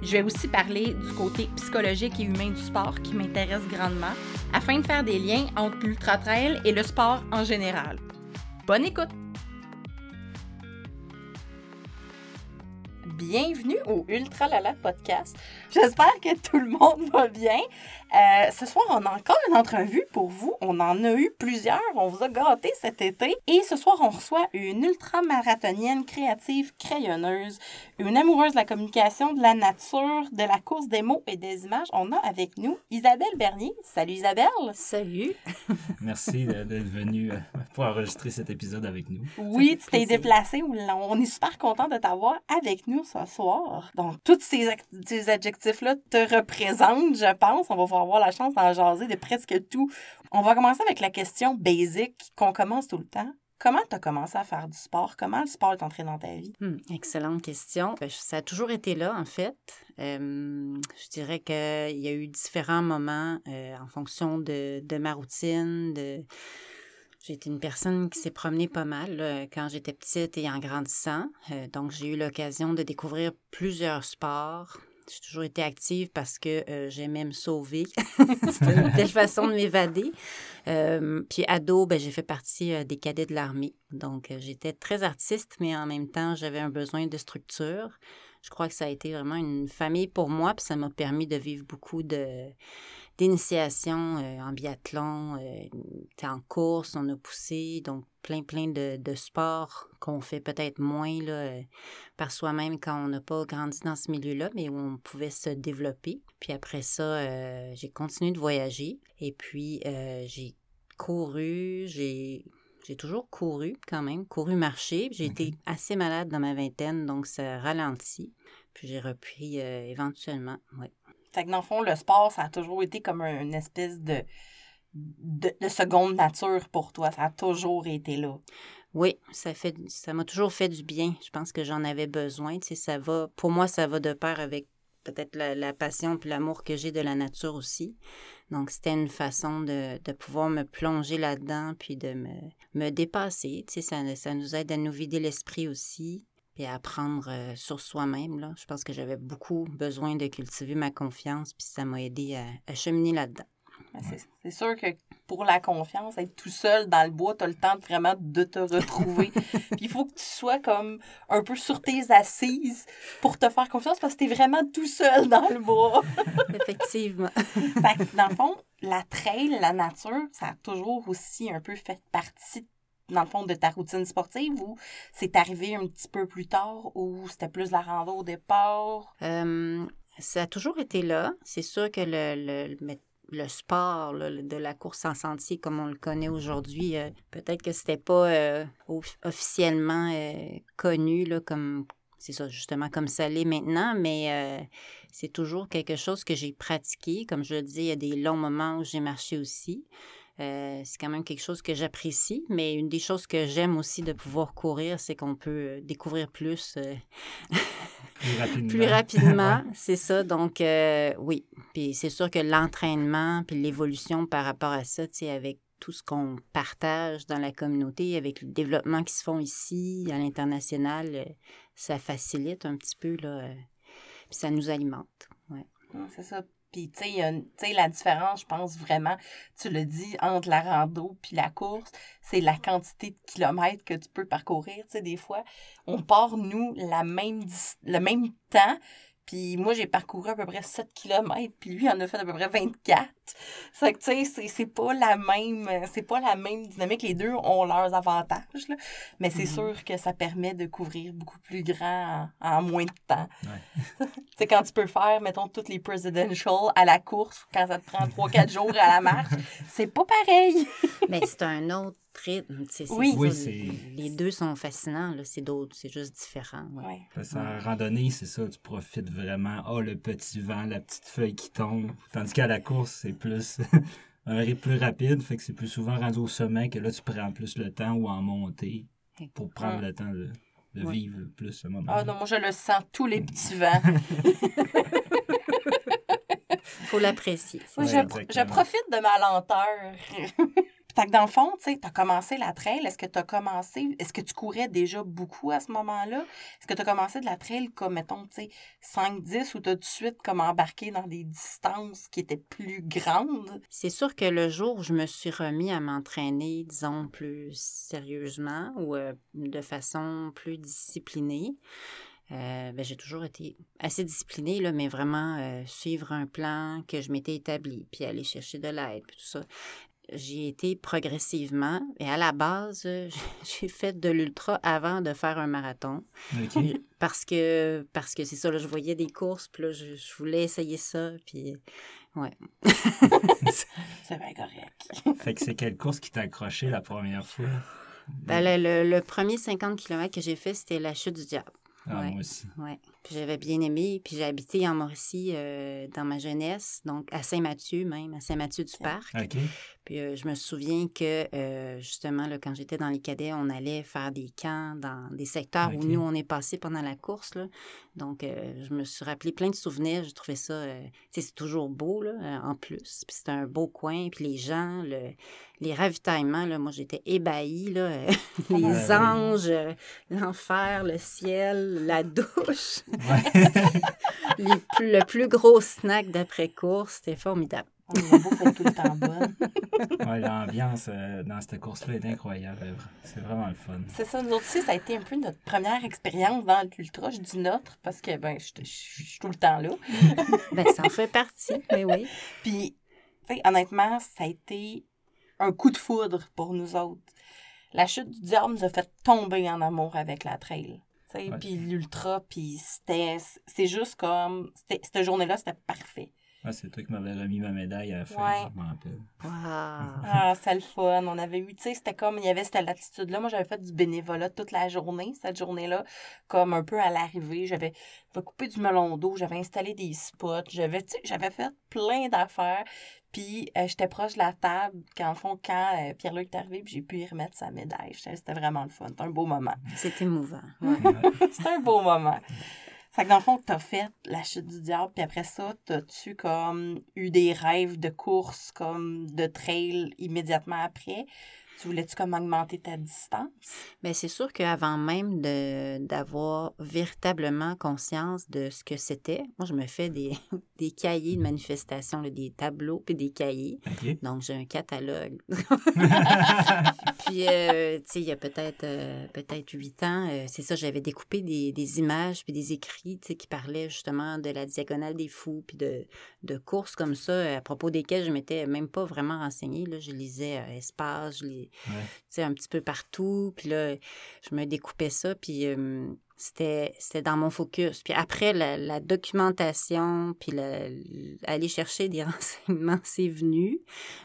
Je vais aussi parler du côté psychologique et humain du sport qui m'intéresse grandement afin de faire des liens entre l'ultra-trail et le sport en général. Bonne écoute! Bienvenue au Ultra Lala Podcast. J'espère que tout le monde va bien. Euh, ce soir, on a encore une entrevue pour vous. On en a eu plusieurs. On vous a gâté cet été. Et ce soir, on reçoit une ultra-marathonienne créative crayonneuse, une amoureuse de la communication, de la nature, de la course des mots et des images. On a avec nous Isabelle Bernier. Salut Isabelle. Salut. Merci d'être venue euh, pour enregistrer cet épisode avec nous. Oui, tu t'es déplacée. On est super content de t'avoir avec nous ce soir. Donc, tous ces, ces adjectifs-là te représentent, je pense. On va voir avoir la chance d'en jaser de presque tout. On va commencer avec la question basic qu'on commence tout le temps. Comment tu as commencé à faire du sport? Comment le sport est entré dans ta vie? Hmm, excellente question. Ben, ça a toujours été là, en fait. je dirais qu'il y a eu différents moments euh, en fonction de, ma routine. De... J'ai une personne qui s'est promenée pas mal quand j'étais petite et en grandissant. Euh, donc, j'ai eu l'occasion de découvrir plusieurs sports, j'ai toujours été active parce que euh, j'aimais me sauver. C'était une belle façon de m'évader. Euh, puis ado, ben, j'ai fait partie euh, des cadets de l'armée. Donc, j'étais très artiste, mais en même temps, j'avais un besoin de structure. Je crois que ça a été vraiment une famille pour moi, puis ça m'a permis de vivre beaucoup de d'initiation en biathlon, en course, on a poussé, donc plein, plein de, de sports qu'on fait peut-être moins là, par soi-même quand on n'a pas grandi dans ce milieu-là, mais où on pouvait se développer. Puis après ça, euh, j'ai continué de voyager et puis euh, j'ai couru, j'ai j'ai toujours couru quand même, couru marcher. J'ai été assez malade dans ma vingtaine, donc ça ralentit. Puis j'ai repris euh, éventuellement, ouais. Fait que dans le fond, le sport, ça a toujours été comme une espèce de, de, seconde nature pour toi. Ça a toujours été là. Oui, ça fait ça m'a toujours fait du bien. Je pense que j'en avais besoin. Ça va, pour moi, ça va de pair avec peut-être la, passion et l'amour que j'ai de la nature aussi. Donc, c'était une façon de, pouvoir me plonger là-dedans puis de me, me dépasser. Ça, ça nous aide à nous vider l'esprit aussi et à apprendre euh, sur soi-même. Là. Je pense que j'avais beaucoup besoin de cultiver ma confiance puis ça m'a aidé à cheminer là-dedans. C'est sûr que pour la confiance, être tout seul dans le bois, tu as le temps de vraiment de te retrouver. Puis il faut que tu sois comme un peu sur tes assises pour te faire confiance parce que tu es vraiment tout seul dans le bois. Effectivement. dans le fond, la trail, la nature, ça a toujours aussi un peu fait partie dans le fond, de ta routine sportive ou c'est arrivé un petit peu plus tard ou c'était plus la rando au départ? ça a toujours été là. C'est sûr que le, le, le sport de la course en sentier comme on le connaît aujourd'hui, euh, peut-être que c'était pas euh, officiellement euh, connu là, comme c'est ça justement comme ça l'est maintenant, mais c'est toujours quelque chose que j'ai pratiqué. Comme je le dis, il y a des longs moments où j'ai marché aussi. C'est quand même quelque chose que j'apprécie, mais une des choses que j'aime aussi de pouvoir courir, c'est qu'on peut découvrir plus plus rapidement. c'est ça. Donc, euh, oui. Puis c'est sûr que l'entraînement, puis l'évolution par rapport à ça, tu sais, avec tout ce qu'on partage dans la communauté, avec le développement qui se font ici, à l'international, euh, ça facilite un petit peu, là. Euh, puis ça nous alimente. Ouais. C'est ça. Puis, tu sais, la différence, je pense vraiment, tu le dis, entre la rando puis la course, c'est la quantité de kilomètres que tu peux parcourir. Tu sais, des fois, on part, nous, la même, le même temps, puis moi, j'ai parcouru à peu près 7 km, puis lui en a fait à peu près 24. C'est que, tu sais, c'est pas la même c'est pas la même dynamique. Les deux ont leurs avantages, là. mais c'est mm-hmm. sûr que ça permet de couvrir beaucoup plus grand en, moins de temps. Ouais. tu sais, quand tu peux faire, mettons, toutes les presidential à la course, quand ça te prend 3-4 jours à la marche, c'est pas pareil. mais c'est un autre rythme. oui, les deux sont fascinants, c'est d'autres, c'est juste différent. Ouais. En randonnée, c'est ça, tu profites vraiment. Oh, le petit vent, la petite feuille qui tombe. Tandis qu'à la course, c'est plus un rythme plus rapide, fait que c'est plus souvent rendu au sommet que là, tu prends plus le temps ou en montée pour prendre le temps de, vivre plus ce moment. Ah non, moi, je le sens tous les petits vents. faut l'apprécier. je, je, profite de ma lenteur. Fait que dans le fond, tu as commencé la trail. Est-ce que tu as commencé, est-ce que tu courais déjà beaucoup à ce moment-là? Est-ce que tu as commencé de la trail comme, mettons, tu sais, 5-10 ou tu tout de suite comme embarqué dans des distances qui étaient plus grandes? C'est sûr que le jour où je me suis remis à m'entraîner, disons, plus sérieusement ou euh, de façon plus disciplinée, euh, ben, j'ai toujours été assez disciplinée, là, mais vraiment euh, suivre un plan que je m'étais établi, puis aller chercher de l'aide, puis tout ça j'ai été progressivement. Et à la base, j'ai fait de l'ultra avant de faire un marathon. Parce que parce que c'est ça, là, je voyais des courses, puis là, je, voulais essayer ça, puis ouais. c'est bien correct. fait que c'est quelle course qui t'a accroché la première fois? Ben, le, le, premier 50 km que j'ai fait, c'était la chute du diable. Ah, moi aussi. Ouais. Puis j'avais bien aimé. Puis j'ai habité en Mauricie euh, dans ma jeunesse, donc à Saint-Mathieu même, à Saint-Mathieu-du-Parc. Puis euh, je me souviens que euh, justement, là, quand j'étais dans les cadets, on allait faire des camps dans des secteurs où nous, on est passé pendant la course. Là. Donc, je me suis rappelé plein de souvenirs. Je trouvais ça, sais, c'est toujours beau là, en plus. Puis c'était un beau coin. Puis les gens, le, les ravitaillements, là, moi, j'étais ébahie. Là, les anges, l'enfer, le ciel, la douche. le plus gros snack d'après-course, c'était formidable. Les sont tout le temps bonnes. ouais, l'ambiance euh, dans cette course-là est incroyable. C'est vraiment le fun. C'est ça, nous aussi, ça a été un peu notre première expérience dans l'ultra. Je dis notre parce que ben, je, suis tout le temps là. ben, ça en fait partie, mais oui. Puis, honnêtement, ça a été un coup de foudre pour nous autres. La chute du diable nous a fait tomber en amour avec la trail. Puis l'ultra, puis c'était. C'est juste comme. Cette journée-là, c'était parfait. Ah, c'est toi qui m'avais remis ma médaille à la fin, je m'en rappelle. Ah, c'était le fun. On avait eu, tu sais, c'était comme, il y avait cette latitude-là. Moi, j'avais fait du bénévolat toute la journée, cette journée-là, comme un peu à l'arrivée. J'avais coupé du melon d'eau, j'avais installé des spots, j'avais, tu sais, j'avais fait plein d'affaires. Puis euh, j'étais proche de la table, quand, fond, quand euh, Pierre-Luc est arrivé, puis j'ai pu y remettre sa médaille. C'était vraiment le fun. C'était un beau moment. C'était émouvant. C'était un beau moment. Fait que dans le fond, tu as fait la chute du diable, puis après ça, as-tu comme eu des rêves de course, comme de trail immédiatement après? Tu voulais-tu comme augmenter ta distance? Bien, c'est sûr qu'avant même d'avoir véritablement conscience de ce que c'était, moi, je me fais des, des cahiers de manifestation, des tableaux puis des cahiers. Donc, j'ai un catalogue. puis, euh, tu sais, il y a peut-être euh, peut-être huit ans, euh, c'est ça, j'avais découpé des, des, images puis des écrits, tu sais, qui parlaient justement de la diagonale des fous puis de, de courses comme ça, à propos desquelles je m'étais même pas vraiment renseignée. Là. Je lisais Espace, je lisais un petit peu partout. Puis là, je me découpais ça, puis c'était, dans mon focus. Puis après, la, documentation, puis aller chercher des renseignements, c'est venu.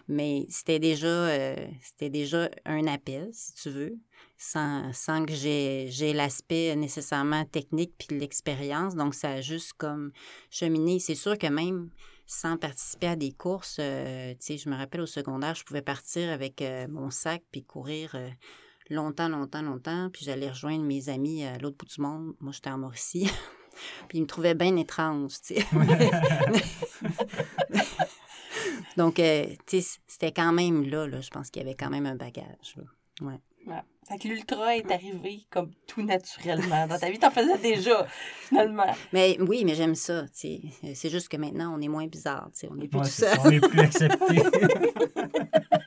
Mais c'était déjà, euh, déjà un appel, si tu veux, sans, sans que j'ai, j'ai l'aspect nécessairement technique puis l'expérience. Donc, ça a juste comme cheminé. C'est sûr que même sans participer à des courses. Euh, je me rappelle au secondaire, je pouvais partir avec euh, mon sac puis courir euh, longtemps, longtemps, longtemps. Puis j'allais rejoindre mes amis à l'autre bout du monde. Moi, j'étais en Mauricie. puis ils me trouvaient bien étrange, tu sais. Donc, tu sais, c'était quand même là, là. Je pense qu'il y avait quand même un bagage. Là. Ouais. Ouais. Fait que l'ultra est arrivé comme tout naturellement. Dans ta vie, t'en faisais déjà, finalement. Mais oui, mais j'aime ça, tu sais. C'est juste que maintenant, on est moins bizarre, tu sais. On est plus tout seul. On est plus accepté.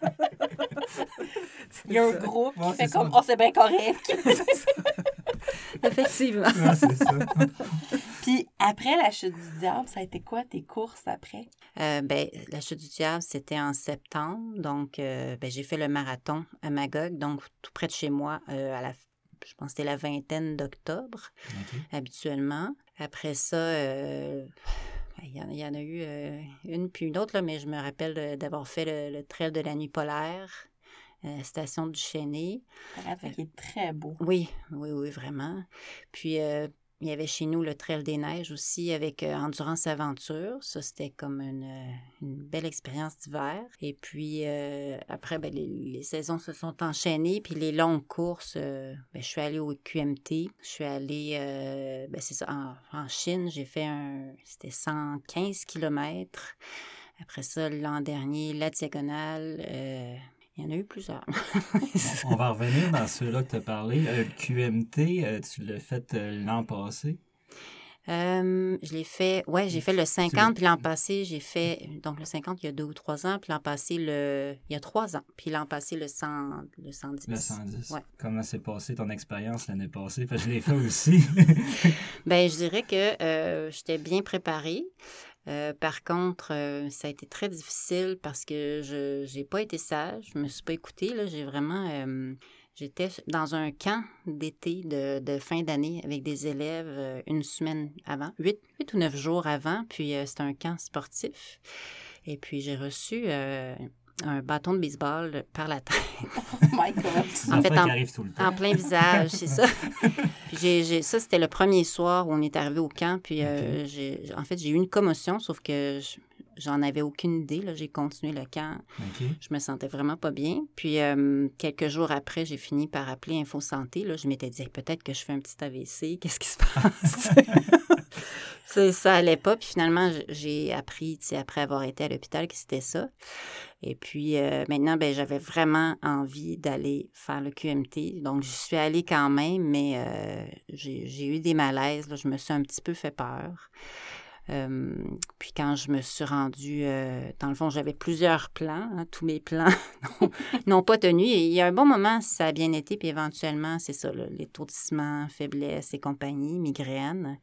Il y a un groupe qui fait comme « Oh, c'est bien correct! » Effectivement. c'est ça. Puis après la chute du diable, ça a été quoi tes courses après? Euh, ben, la chute du diable, c'était en septembre. Donc, euh, ben, j'ai fait le marathon à Magog, donc tout près de chez moi, euh, à la, je pense que c'était la vingtaine d'octobre, habituellement. Après ça, ben, il y, en, a eu une puis une autre, là, mais je me rappelle d'avoir fait le, le, trail de la nuit polaire. Station du Chénet. qui est très beau. Oui, oui, oui, vraiment. Puis il y avait chez nous le Trail des Neiges aussi avec euh, Endurance Aventure. Ça, c'était comme une, euh, une belle expérience d'hiver. Et puis euh, après, ben, les, les saisons se sont enchaînées. Puis les longues courses, euh, ben, je suis allée au QMT. Je suis allée, euh, ben, c'est ça, en, en Chine. J'ai fait un, c'était 115 kilomètres. Après ça, l'an dernier, la diagonale. euh, il y en a eu plusieurs. On va revenir dans ceux-là que tu as parlé. Euh, le QMT, euh, tu l'as fait euh, l'an passé? Euh, je l'ai fait, ouais, j'ai fait le 50, puis l'an passé, j'ai fait, donc le 50 il y a deux ou trois ans, puis l'an passé, le, il y a trois ans, puis l'an passé, le, 100, le 110. Le 110. Ouais. Comment s'est passé ton expérience l'année passée? Parce que je l'ai fait aussi. Ben, je dirais que euh, j'étais bien préparée. Euh, par contre, euh, ça a été très difficile parce que je n'ai pas été sage, je me suis pas écoutée. Là, j'ai vraiment, euh, j'étais dans un camp d'été de, de fin d'année avec des élèves euh, une semaine avant, huit, huit ou neuf jours avant. Puis euh, c'était un camp sportif. Et puis j'ai reçu euh, un bâton de baseball par la tête. Oh my God. C'est En fait, affaire en- qui arrive tout le temps. En plein visage, c'est ça. Puis j'ai, ça, c'était le premier soir où on est arrivé au camp. Puis euh, j'ai, en fait, j'ai eu une commotion, sauf que je- j'en avais aucune idée. Là. J'ai continué le camp. Je me sentais vraiment pas bien. Puis euh, quelques jours après, j'ai fini par appeler Info Santé. Là. Je m'étais dit, Hey, peut-être que je fais un petit AVC. Qu'est-ce qui se passe? ça, allait pas. Puis finalement, j'ai appris, après avoir été à l'hôpital, que c'était ça. Et puis euh, maintenant, ben, j'avais vraiment envie d'aller faire le QMT. Donc, je suis allée quand même, mais euh, j'ai j'ai eu des malaises. là. Je me suis un petit peu fait peur. Puis quand je me suis rendue, euh, dans le fond, j'avais plusieurs plans. hein, tous mes plans n'ont- pas tenu. Et il y a un bon moment, ça a bien été. Puis éventuellement, c'est ça, l'étourdissement, faiblesse et compagnie, migraine.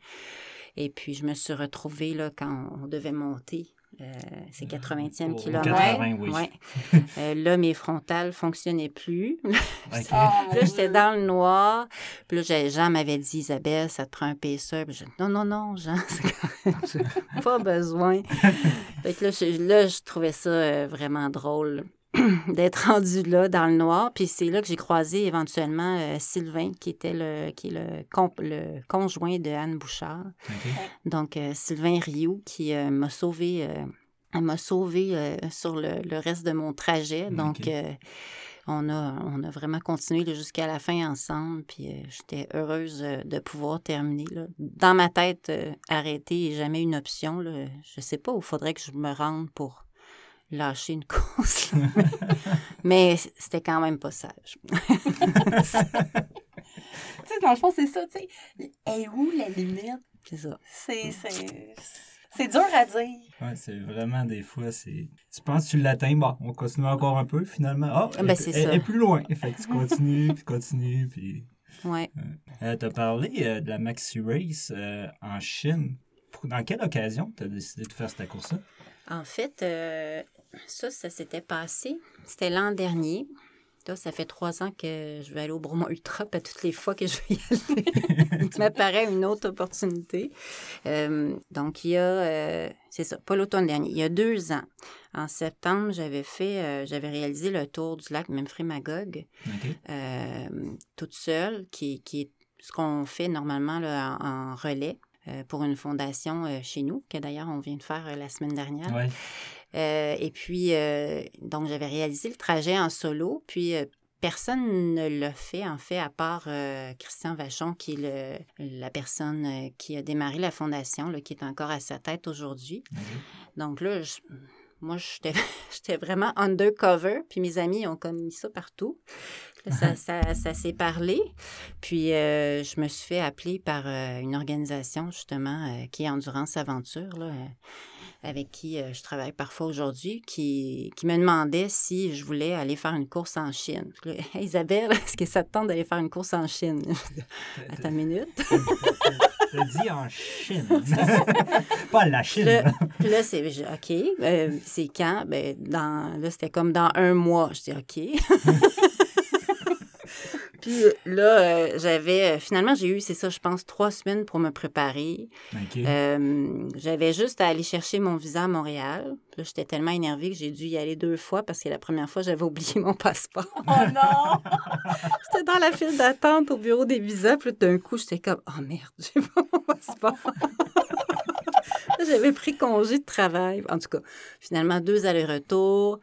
Et puis, je me suis retrouvée là, quand on devait monter. Euh, ces 80e Au kilomètres. 80, oui. Ouais. Euh, là, mes frontales fonctionnaient plus. Là, j'étais dans le noir. Puis là, Jean m'avait dit, Isabelle, ça te prend un paisseur. Puis dit, non, non, non, Jean, c'est pas besoin. fait que là, je, là, je trouvais ça euh, vraiment drôle d'être rendu là, dans le noir. Puis c'est là que j'ai croisé éventuellement euh, Sylvain, qui était le, qui est le, comp- le conjoint de Anne Bouchard. Donc, euh, Sylvain Rioux, qui euh, m'a sauvé, m'a sauvé sur le, le reste de mon trajet. Donc, on, a, on a vraiment continué jusqu'à la fin ensemble. Puis, j'étais heureuse de pouvoir terminer. là. Dans ma tête, arrêter n'est jamais une option. Là. Je sais pas où il faudrait que je me rende pour lâcher une course. là. Mais c'était quand même pas sage. Tu sais, dans le fond, c'est ça, tu sais. Et où la limite? C'est ça. C'est, c'est, c'est dur à dire. Ouais, c'est vraiment des fois, c'est. Tu penses que tu l'atteins, bon, on continue encore un peu, finalement. Ah, Ben, elle- elle, elle est plus loin. Fait que tu continues, puis continues, puis. Ouais. Euh, tu as parlé euh, de la Maxi Race euh, en Chine. Pour- Dans quelle occasion tu as décidé de faire cette course-là? En fait, euh, ça, ça s'était passé. C'était l'an dernier. Là, ça fait trois ans que je vais aller au Bromont Ultra, toutes les fois que je vais y aller. Il m'apparaît une autre opportunité. Euh, donc, il y a, euh, c'est ça, pas l'automne dernier, il y a deux ans, en septembre, j'avais fait, euh, j'avais réalisé le tour du lac Memphremagog OK. euh, toute seule, qui, qui est ce qu'on fait normalement là, en, en relais pour une fondation chez nous, que d'ailleurs on vient de faire la semaine dernière. Ouais. Euh, et puis, euh, donc, j'avais réalisé le trajet en solo, puis euh, personne ne l'a fait, en fait, à part Christian Vachon, qui est le- la personne qui a démarré la fondation, là, qui est encore à sa tête aujourd'hui. Donc là, je- moi, j'étais j'étais vraiment undercover, puis mes amis ont comme mis ça partout. Là, ça, ça, ça s'est parlé. Puis euh, je me suis fait appeler par euh, une organisation, justement, euh, qui est Endurance Aventure, là, avec qui euh, je travaille parfois aujourd'hui, qui, qui me demandait si je voulais aller faire une course en Chine. Hey, Isabelle, est-ce que ça te tente d'aller faire une course en Chine? Attends une minute. T'as dit en Chine. Pas la Chine. Puis là, c'est OK. euh, c'est quand? Ben, dans, là, c'était comme dans un mois. Je dis OK. Puis là, euh, j'avais. Finalement, j'ai eu, c'est ça, je pense, trois semaines pour me préparer. Euh, j'avais juste à aller chercher mon visa à Montréal. Là, j'étais tellement énervée que j'ai dû y aller deux fois parce que la première fois, j'avais oublié mon passeport. Oh non! J'étais dans la file d'attente au bureau des visas. Puis là, d'un coup, j'étais comme, oh merde, j'ai pas mon passeport. J'avais pris congé de travail. En tout cas, finalement, deux allers-retours.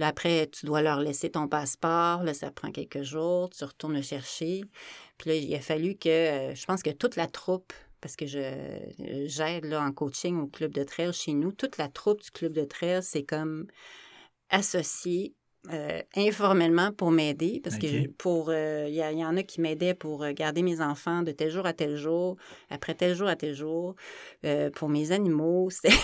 Après, tu dois leur laisser ton passeport. Là, ça prend quelques jours. Tu retournes le chercher. Puis là, il a fallu que, euh, je pense que toute la troupe, parce que je j'aide là en coaching au club de trail chez nous, toute la troupe du club de trail, c'est comme associé euh, informellement pour m'aider parce OK. que pour euh, il y, en a qui m'aidaient pour euh, garder mes enfants de tel jour à tel jour après tel jour à tel jour Euh, pour mes animaux c'était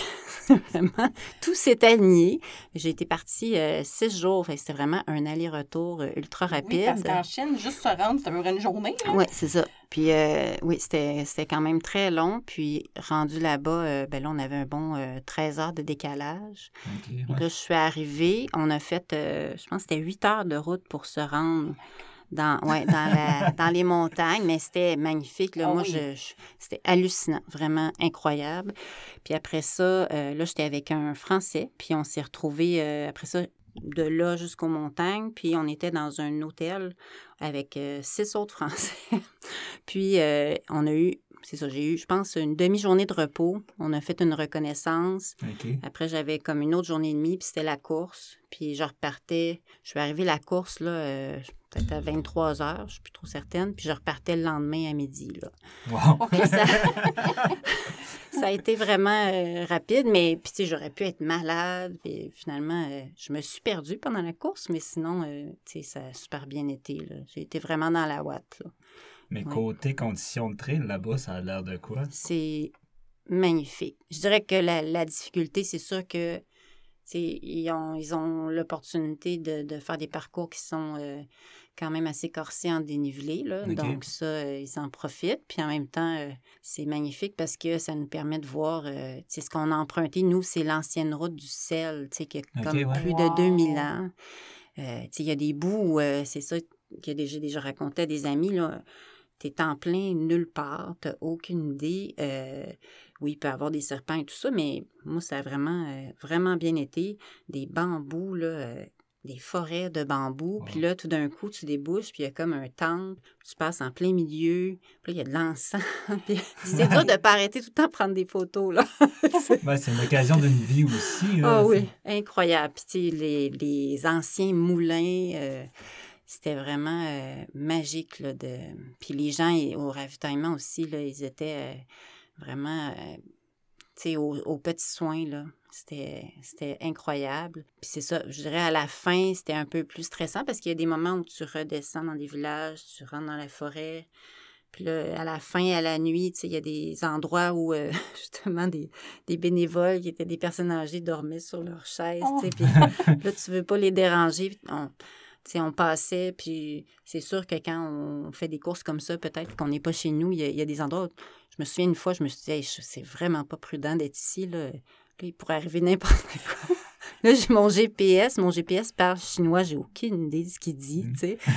vraiment tout s'est aligné j'ai été partie euh, six jours c'était vraiment un aller-retour ultra rapide Oui, parce qu'en Chine, juste se rendre, peu près une journée. oui, c'est ça. Puis euh, oui, c'était quand même très long. Puis rendu là-bas, euh, ben là, on avait un bon euh, 13 heures de décalage. Ouais. Là, je suis arrivée. On a fait, euh, je pense que c'était 8 heures de route pour se rendre dans, ouais, dans, la- dans les montagnes. Mais c'était magnifique. Là. Ah Moi, oui. je, je- c'était hallucinant. Vraiment incroyable. Puis après ça, euh, là, j'étais avec un Français. Puis on s'est retrouvés, euh, après ça, de là jusqu'aux montagnes. Puis on était dans un hôtel avec euh, six autres Français. puis euh, on a eu, c'est ça, j'ai eu, je pense, une demi-journée de repos. On a fait une reconnaissance. Après, j'avais comme une autre journée et demie, puis c'était la course. Puis je repartais. Je suis arrivée à la course, là, euh, peut-être à 23 heures, je suis plus trop certaine. Puis je repartais le lendemain à midi, là. Wow. Ça, ça a été vraiment euh, rapide, mais puis tu sais, j'aurais pu être malade. Puis finalement, euh, je me suis perdue pendant la course, mais sinon, euh, tu sais, ça a super bien été, là. J'ai été vraiment dans la ouate, là. Mais Ouais. côté conditions de trail, là-bas, ça a l'air de quoi? C'est magnifique. Je dirais que la, la difficulté, c'est sûr que ils ont ils ont l'opportunité de, de faire des parcours qui sont euh, quand même assez corsés en dénivelé. Là. Donc ça, euh, ils en profitent. Puis en même temps, euh, c'est magnifique parce que ça nous permet de voir euh, ce qu'on a emprunté. Nous, c'est l'ancienne route du sel, tu sais, qui a comme ouais. plus Wow. de 2000 ans. Euh, tu sais, il y a des bouts où c'est ça que déjà- j'ai déjà raconté à des amis. Là, T'es en plein nulle part, t'as aucune idée. Euh, oui, il peut y avoir des serpents et tout ça, mais moi, ça a vraiment, euh, vraiment bien été. Des bambous, là, euh, des forêts de bambous. Puis là, tout d'un coup, tu débouches, puis il y a comme un temple. Tu passes en plein milieu. Puis il y a de l'encens. Puis c'est dur de ne pas arrêter tout le temps de prendre des photos, là. Ben, c'est une occasion d'une vie aussi. là. Ah oui, incroyable. Puis tu sais, les, les anciens moulins, euh, c'était vraiment euh, magique. Là, de... Puis les gens au ravitaillement aussi, là, ils étaient euh, vraiment euh, aux, aux petits soins. Là. C'était, incroyable. Puis c'est ça, je dirais à la fin, c'était un peu plus stressant parce qu'il y a des moments où tu redescends dans des villages, tu rentres dans la forêt. Puis là, à la fin, à la nuit, tu sais, il y a des endroits où, euh, justement, des, des bénévoles qui étaient des personnes âgées dormaient sur leur chaise, Oh. tu sais, puis là, tu veux pas les déranger. puis On, tu sais, on passait, puis c'est sûr que quand on fait des courses comme ça, peut-être qu'on n'est pas chez nous, il y, a, il y a des endroits où, je me souviens une fois, je me suis dit, Hey, c'est vraiment pas prudent d'être ici, là. Là, il pourrait arriver n'importe quoi. Là, j'ai mon GPS. Mon GPS parle chinois. J'ai aucune idée de ce qu'il dit, tu sais.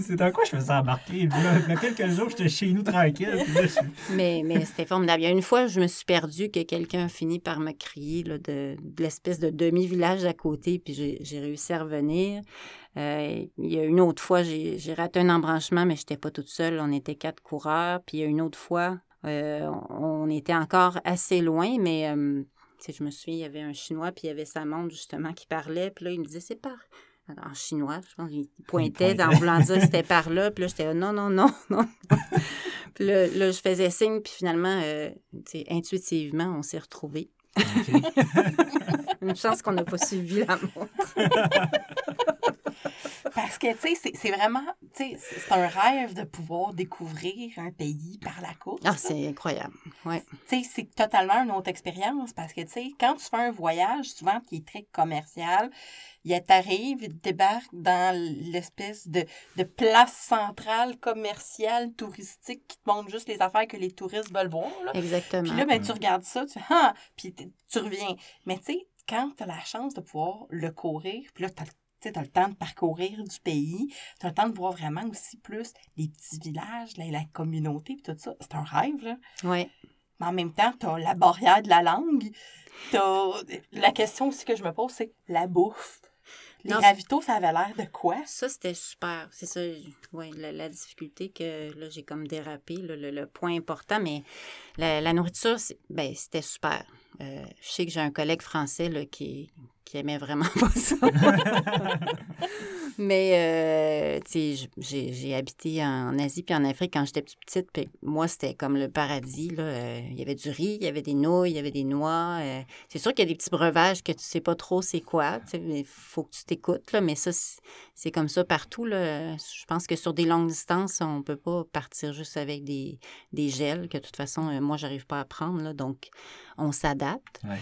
c'est dans quoi je me sens embarqué? Il y a quelques jours, j'étais chez nous tranquille. puis là, je- Mais, mais c'était formidable. Il y a une fois, je me suis perdue que quelqu'un a fini par me crier là, de, de l'espèce de demi-village à côté, puis j'ai réussi à revenir. Euh, il y a une autre fois, j'ai raté un embranchement, mais je n'étais pas toute seule. On était quatre coureurs. Puis il y a une autre fois, euh, on était encore assez loin, mais euh, je me souviens, il y avait un Chinois, puis il y avait sa montre justement qui parlait. Puis là, il me disait, c'est par... En chinois, je pense qu'il pointait en voulant dire que c'était par là. Puis là, j'étais non, non, non, non. Puis là, là, je faisais signe, puis finalement, euh, intuitivement, on s'est retrouvés. Une chance qu'on n'a pas suivi la montre. Parce que, tu sais, c'est- c'est vraiment, tu sais, c'est un rêve de pouvoir découvrir un pays par la course. Ah, c'est incroyable. Ouais. Tu sais, c'est totalement une autre expérience parce que, tu sais, quand tu fais un voyage, souvent qui est très commercial, il t'arrive, il débarque dans l'espèce de, de place centrale commerciale touristique qui te montre juste les affaires que les touristes veulent voir. Là. Exactement. Puis là, ben, tu regardes ça, tu ah, puis tu reviens. Mais tu sais, quand tu as la chance de pouvoir le courir, puis là, t'as- Tu as le temps de parcourir du pays, tu as le temps de voir vraiment aussi plus les petits villages, la, la communauté, puis tout ça. C'est un rêve, là. Oui. Mais en même temps, tu as la barrière de la langue. La question aussi que je me pose, c'est la bouffe. Les Non, ravitaux, ça avait l'air de quoi? Ça, c'était super. C'est ça, ouais, la, la difficulté que là, j'ai comme dérapé, le, le point important, mais la, la nourriture, ben, c'était super. Euh, je sais que j'ai un collègue français là, qui, qui aimait vraiment pas ça. mais, euh, tu sais, j'ai habité en Asie puis en Afrique quand j'étais petite, puis moi, c'était comme le paradis. Là. Euh, il y avait du riz, il y avait des nouilles, il y avait des noix. euh, c'est sûr qu'il y a des petits breuvages que tu sais pas trop c'est quoi. Il faut que tu t'écoutes, mais ça, c'est- comme ça partout. Là. Je pense que sur des longues distances, on peut pas partir juste avec des, des gels, que de toute façon, moi, j'arrive pas à prendre. Là, donc, on s'adapte. Ouais.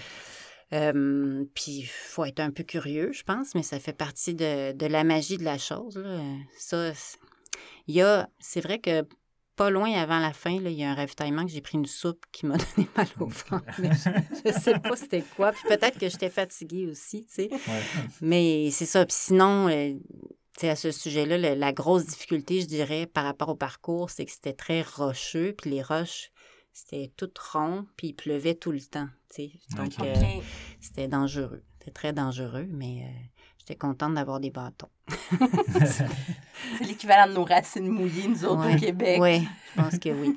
Euh, puis, il faut être un peu curieux, je pense, mais ça fait partie de, de la magie de la chose. Là. Ça, c'est- il y a, c'est vrai que pas loin avant la fin, là, il y a un ravitaillement que j'ai pris une soupe qui m'a donné mal au ventre. Je, je sais pas c'était quoi. Puis peut-être que j'étais fatiguée aussi, tu sais. Ouais. Mais c'est ça. Puis sinon, euh, tu sais, à ce sujet-là, la grosse difficulté, je dirais, par rapport au parcours, c'est que c'était très rocheux. Puis les roches, c'était tout rond, puis il pleuvait tout le temps. Donc, euh, c'était dangereux. C'était très dangereux, mais euh, j'étais contente d'avoir des bâtons. C'est l'équivalent de nos racines mouillées, nous autres, Ouais. au Québec. Oui, je pense que oui.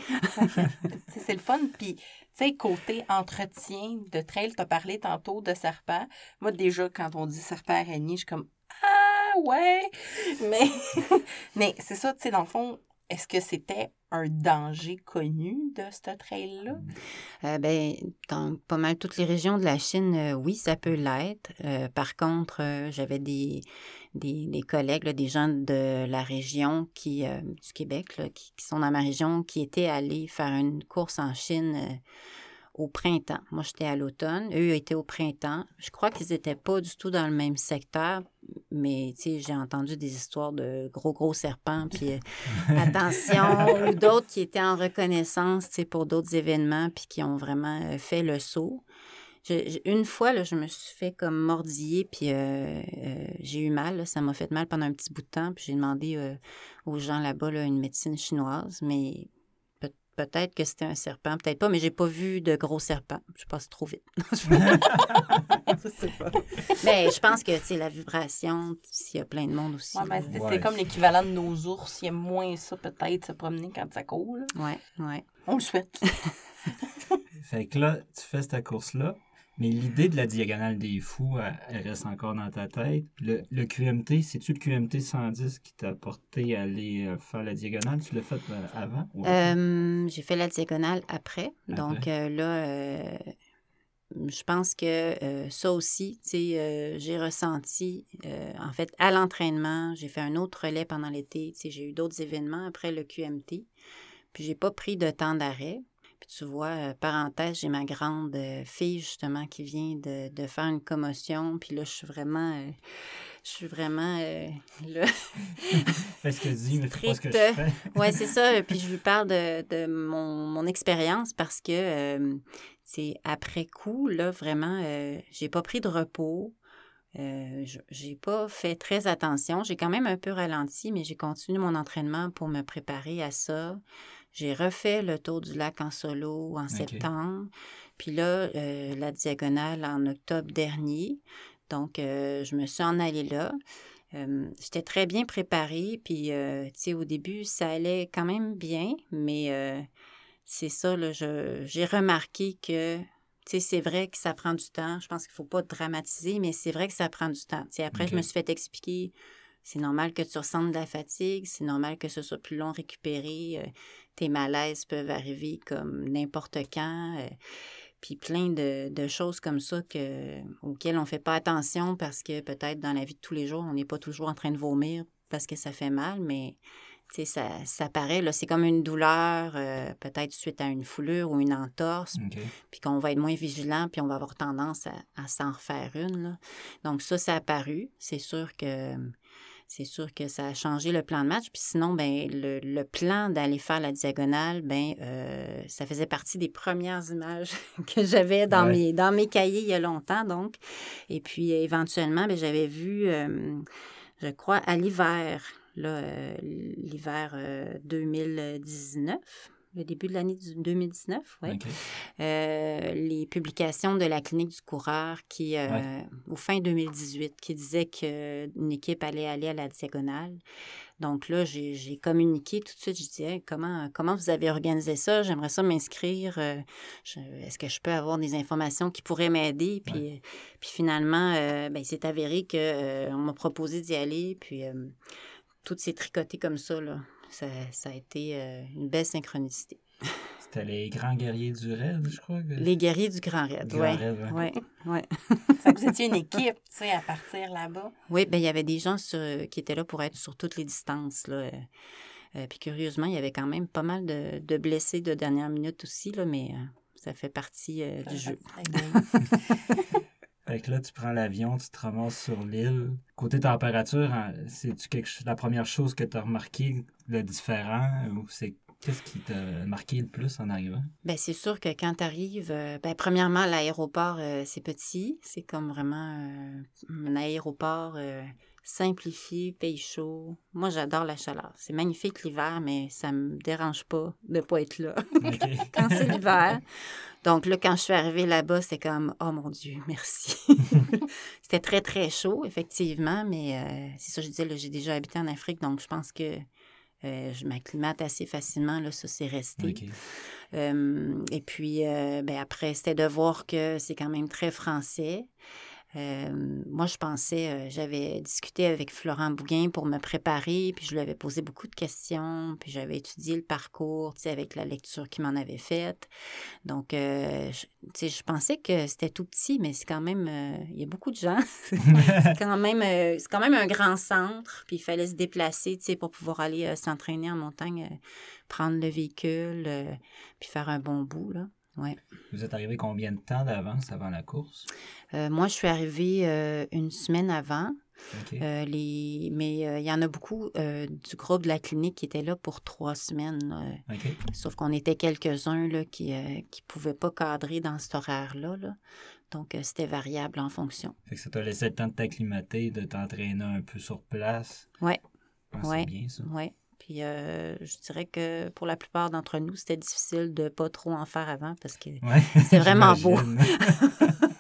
C'est le fun. Puis, tu sais, côté entretien de trail, tu as parlé tantôt de serpent. Moi, déjà, quand on dit serpent araignée, je suis comme Ah, ouais! Mais, mais c'est ça, tu sais, dans le fond, est-ce que c'était un danger connu de ce trail-là? Euh, ben, dans pas mal toutes les régions de la Chine, euh, oui, ça peut l'être. Euh, par contre, j'avais des, des, collègues, des gens de la région qui, du Québec, qui, sont dans ma région, qui étaient allés faire une course en Chine au printemps. Moi, j'étais à l'automne. Eux étaient au printemps. Je crois qu'ils n'étaient pas du tout dans le même secteur, mais j'ai entendu des histoires de gros, gros serpents, puis euh, attention, ou d'autres qui étaient en reconnaissance, tu sais, pour d'autres événements, puis qui ont vraiment euh, fait le saut. Je- une fois, là, je me suis fait comme mordiller, puis euh, euh, j'ai eu mal. là. ça m'a fait mal pendant un petit bout de temps, puis j'ai demandé euh, aux gens là-bas là, une médecine chinoise, mais peut-être que c'était un serpent, peut-être pas, mais j'ai pas vu de gros serpents. Je passe trop vite. je sais pas. Mais je pense que, tu sais, la vibration, s'il y a plein de monde aussi. Ouais, ben, c'est Ouais. c'est comme l'équivalent de nos ours. Il y a moins ça, peut-être, se promener quand ça court. là. Ouais, ouais. On le souhaite. Fait que là, tu fais cette course-là, mais l'idée de la diagonale des fous, elle, elle reste encore dans ta tête. Le, le QMT, c'est-tu le QMT 110 qui t'a porté à aller euh, faire la diagonale? Tu l'as fait euh, avant? ou après? Euh, j'ai fait la diagonale après. Après. Donc euh, là, euh, je pense que euh, ça aussi, tu sais, euh, j'ai ressenti, euh, en fait, à l'entraînement, j'ai fait un autre relais pendant l'été, tu sais, j'ai eu d'autres événements après le QMT, puis j'ai pas pris de temps d'arrêt. Puis tu vois, euh, parenthèse, j'ai ma grande euh, fille justement qui vient de, de faire une commotion, puis là, je suis vraiment, euh, je suis vraiment euh, là. Fais ce que dis, mais fais pas ce que je fais. Oui, c'est ça. Puis je lui parle de, de mon, mon expérience parce que euh, c'est après coup, là, vraiment, euh, j'ai pas pris de repos. Euh, je- j'ai pas fait très attention. J'ai quand même un peu ralenti, mais j'ai continué mon entraînement pour me préparer à ça. J'ai refait le tour du lac en solo en septembre. Puis là, euh, la diagonale en octobre dernier. Donc, euh, je me suis en allée là. Euh, J'étais très bien préparée, puis tu sais, au début, ça allait quand même bien, mais c'est ça, j'ai remarqué que, tu sais, c'est vrai que ça prend du temps. Je pense qu'il ne faut pas dramatiser, mais c'est vrai que ça prend du temps. Tu sais, après, je me suis fait expliquer, c'est normal que tu ressentes de la fatigue, c'est normal que ce soit plus long récupérer, euh, tes malaises peuvent arriver comme n'importe quand. euh, puis plein de, choses comme ça que, auxquelles on ne fait pas attention parce que peut-être dans la vie de tous les jours, on n'est pas toujours en train de vomir parce que ça fait mal, mais ça, ça paraît, c'est comme une douleur, euh, peut-être suite à une foulure ou une entorse, puis qu'on va être moins vigilant, puis on va avoir tendance à, à s'en refaire une. là. Donc ça, ça a apparu. C'est sûr que c'est sûr que ça a changé le plan de match. Puis sinon, ben, le, le plan d'aller faire la diagonale, ben, euh, ça faisait partie des premières images que j'avais dans, Ouais. mes, dans mes cahiers il y a longtemps, donc. Et puis, éventuellement, ben, j'avais vu, euh, je crois, à l'hiver, euh, l'hiver euh, 2019, le début de l'année du- 2019, oui. Euh, les publications de la clinique du coureur qui, euh, Ouais. au fin 2018, qui disait qu'une équipe allait aller à la diagonale. Donc là, j'ai j'ai communiqué tout de suite. Je disais, comment, comment vous avez organisé ça? J'aimerais ça m'inscrire. euh, Est-ce que je peux avoir des informations qui pourraient m'aider? Puis, euh, puis finalement, euh, ben, il s'est avéré qu'on m'a proposé d'y aller. Puis euh, tout s'est tricoté comme ça. Là. Ça, ça a été euh, une belle synchronicité. C'était les grands guerriers du raid, je crois. que- Les guerriers du Grand Raid, oui. Ouais. Ouais, ouais. Ça vous étiez une équipe, tu sais, à partir là-bas? Oui, ben il y avait des gens sur- qui étaient là pour être sur toutes les distances. Là. Euh, euh, puis curieusement, il y avait quand même pas mal de, de blessés de dernière minute aussi, là, mais euh, ça fait partie euh, du jeu. Fait que là, tu prends l'avion, tu te ramasses sur l'île. Côté température, hein, c'est-tu la première chose que tu as remarqué, le différent, ou c'est qu'est-ce qui t'a marqué le plus en arrivant? Ben, c'est sûr que quand tu arrives, ben, premièrement, l'aéroport, euh, c'est petit. C'est comme vraiment euh, un aéroport simplifié, pays chaud. Moi, j'adore la chaleur. C'est magnifique l'hiver, mais ça me dérange pas de pas être là. Quand c'est l'hiver. Donc là, quand je suis arrivée là-bas, c'est comme, oh mon Dieu, merci. C'était très, très chaud, effectivement, mais euh, c'est ça, je disais, j'ai déjà habité en Afrique, donc je pense que euh, je m'acclimate assez facilement, là, ça, c'est resté. Euh, et puis, euh, ben, après, c'était de voir que c'est quand même très français. Moi, je pensais, j'avais discuté avec Florent Bouguin pour me préparer, puis je lui avais posé beaucoup de questions, puis j'avais étudié le parcours, tu sais, avec la lecture qu'il m'en avait faite. Donc, je, tu sais, je pensais que c'était tout petit, mais c'est quand même, il y a beaucoup de gens. c'est quand même, quand même un grand centre, puis il fallait se déplacer, tu sais, pour pouvoir aller s'entraîner en montagne, prendre le véhicule, puis faire un bon bout, là. Ouais. Vous êtes arrivé combien de temps d'avance avant la course? Euh, moi, je suis arrivée euh, une semaine avant. Euh, les... Mais il y en a beaucoup du groupe de la clinique qui étaient là pour trois semaines. Sauf qu'on était quelques-uns qui ne pouvaient pas cadrer dans cet horaire-là. là. Donc, c'était variable en fonction. Fait que ça t'a laissé le temps de t'acclimater, de t'entraîner un peu sur place. Ouais. Ah, c'est Ouais. bien ça. Oui. Puis euh, je dirais que pour la plupart d'entre nous, c'était difficile de pas trop en faire avant parce que Ouais. C'est vraiment beau.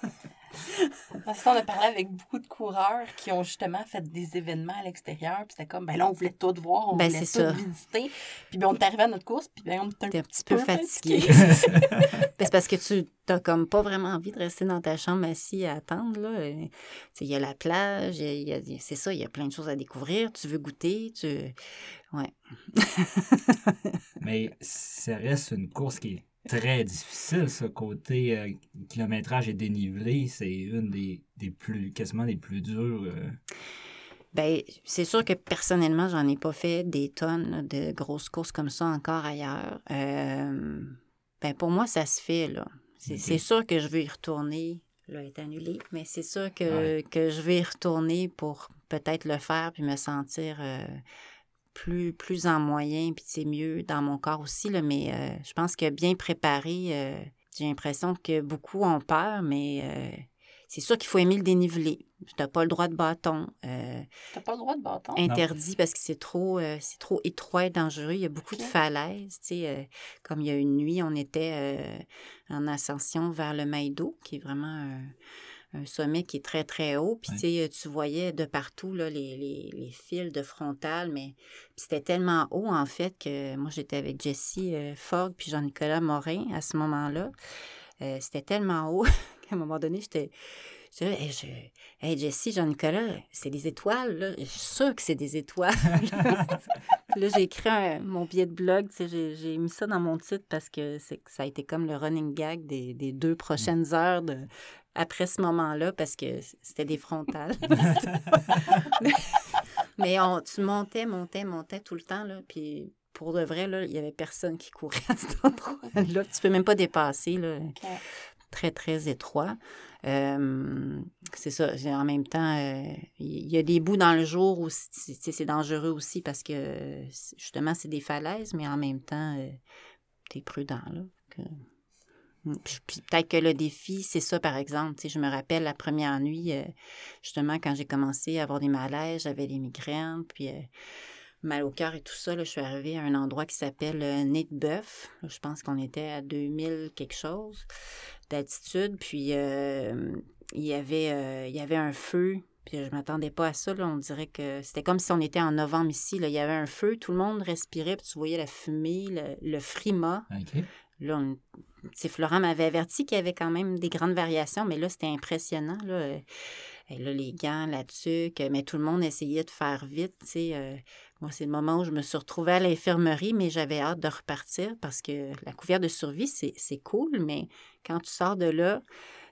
Parce que on a parlé avec beaucoup de coureurs qui ont justement fait des événements à l'extérieur. Puis c'était comme, ben là, on voulait tout voir, on Ben, voulait tout c'est ça. visiter. Puis ben, on est arrivé à notre course, puis ben, on était un un petit peu peu fatigué. Ben, c'est parce que tu n'as comme pas vraiment envie de rester dans ta chambre assis à attendre. Là. Euh, tu sais, Il y a la plage, c'est ça, il y a plein de choses à découvrir. Tu veux goûter, tu... Ouais. Mais ça reste une course qui est très difficile, ce côté euh, kilométrage et dénivelé. C'est une des, des plus, quasiment des plus dures. euh. Ben, c'est sûr que personnellement, j'en ai pas fait des tonnes là, de grosses courses comme ça encore ailleurs. Euh, ben, pour moi, ça se fait, là. C'est sûr que je veux y retourner. Là, est annulé, mais c'est sûr que, Ouais. que je vais y retourner pour peut-être le faire puis me sentir plus, plus en moyen, puis c'est mieux dans mon corps aussi, là. Mais euh, je pense que bien préparé, euh, j'ai l'impression que beaucoup ont peur, mais euh, c'est sûr qu'il faut aimer le dénivelé. Tu n'as pas le droit de bâton. euh, T'as pas le droit de bâton. interdit parce que c'est trop, euh, c'est trop étroit et dangereux. Il y a beaucoup de falaises. Tu sais, euh, comme il y a une nuit, on était euh, en ascension vers le Maïdo, qui est vraiment un, sommet qui est très, très haut. Puis, Ouais. tu sais, tu voyais de partout là, les, les, les fils de frontal, mais c'était tellement haut, en fait, que moi, j'étais avec Jessie euh, Fogg puis Jean-Nicolas Morin à ce moment-là. Euh, c'était tellement haut qu'à un moment donné, j'étais... Hey, je... hey, Jessie, Jean-Nicolas, c'est des étoiles, là. Je suis sûre que c'est des étoiles. Puis là, j'ai écrit un- mon billet de blog, tu sais, j'ai, mis ça dans mon titre parce que c'est, ça a été comme le running gag des, des deux prochaines heures de, après ce moment-là parce que c'était des frontales. Mais on, tu montais, montais, montais tout le temps, là, puis pour de vrai, là, il y avait personne qui courait à cet endroit-là. Tu peux même pas dépasser, là. Très, très étroit. Euh, c'est ça. En même temps, il y a des bouts dans le jour où c'est dangereux aussi parce que justement, c'est des falaises, mais en même temps, tu es prudent. Là, Puis, peut-être que le défi, c'est ça, par exemple. je me rappelle la première nuit, justement, quand j'ai commencé à avoir des malaises, j'avais des migraines, puis mal au cœur et tout ça, je suis arrivée à un endroit qui s'appelle euh, Nez. Je pense qu'on était à 2000 quelque chose d'altitude. Puis euh, il, y avait, euh, un feu. Puis je m'attendais pas à ça. On dirait que c'était comme si on était en novembre ici. Il y avait un feu, tout le monde respirait, puis tu voyais la fumée, le, frima. Là, Florent m'avait averti qu'il y avait quand même des grandes variations, mais là, c'était impressionnant. Là. là, les gants, la tuque, mais tout le monde essayait de faire vite. sais moi, c'est le moment où je me suis retrouvée à l'infirmerie, mais j'avais hâte de repartir parce que la couverture de survie, c'est cool, mais quand tu sors de là,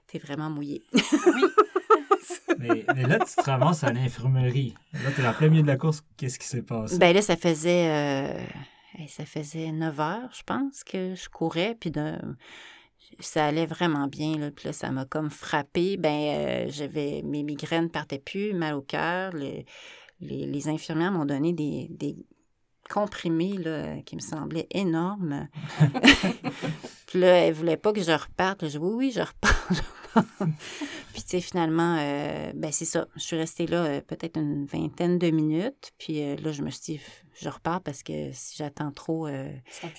tu es vraiment mouillé. oui. mais, là, tu te ramasses à l'infirmerie. Là, tu es en plein milieu de la course. Qu'est-ce qui s'est passé? Ben là, ça faisait, euh, ça faisait 9 heures, je pense, que je courais. Puis de, ça allait vraiment bien. Là, puis là, ça m'a comme frappé. Ben, euh, j'avais mes migraines partaient plus, mal au cœur. Le, les, infirmières m'ont donné des, comprimés là, qui me semblaient énormes. puis là, elles ne voulaient pas que je reparte. Je dis oui, oui, je repars. puis, tu sais, finalement, euh, ben c'est ça. Je suis restée là euh, peut-être une vingtaine de minutes. Puis euh, là, je me suis dit, je repars parce que si j'attends trop,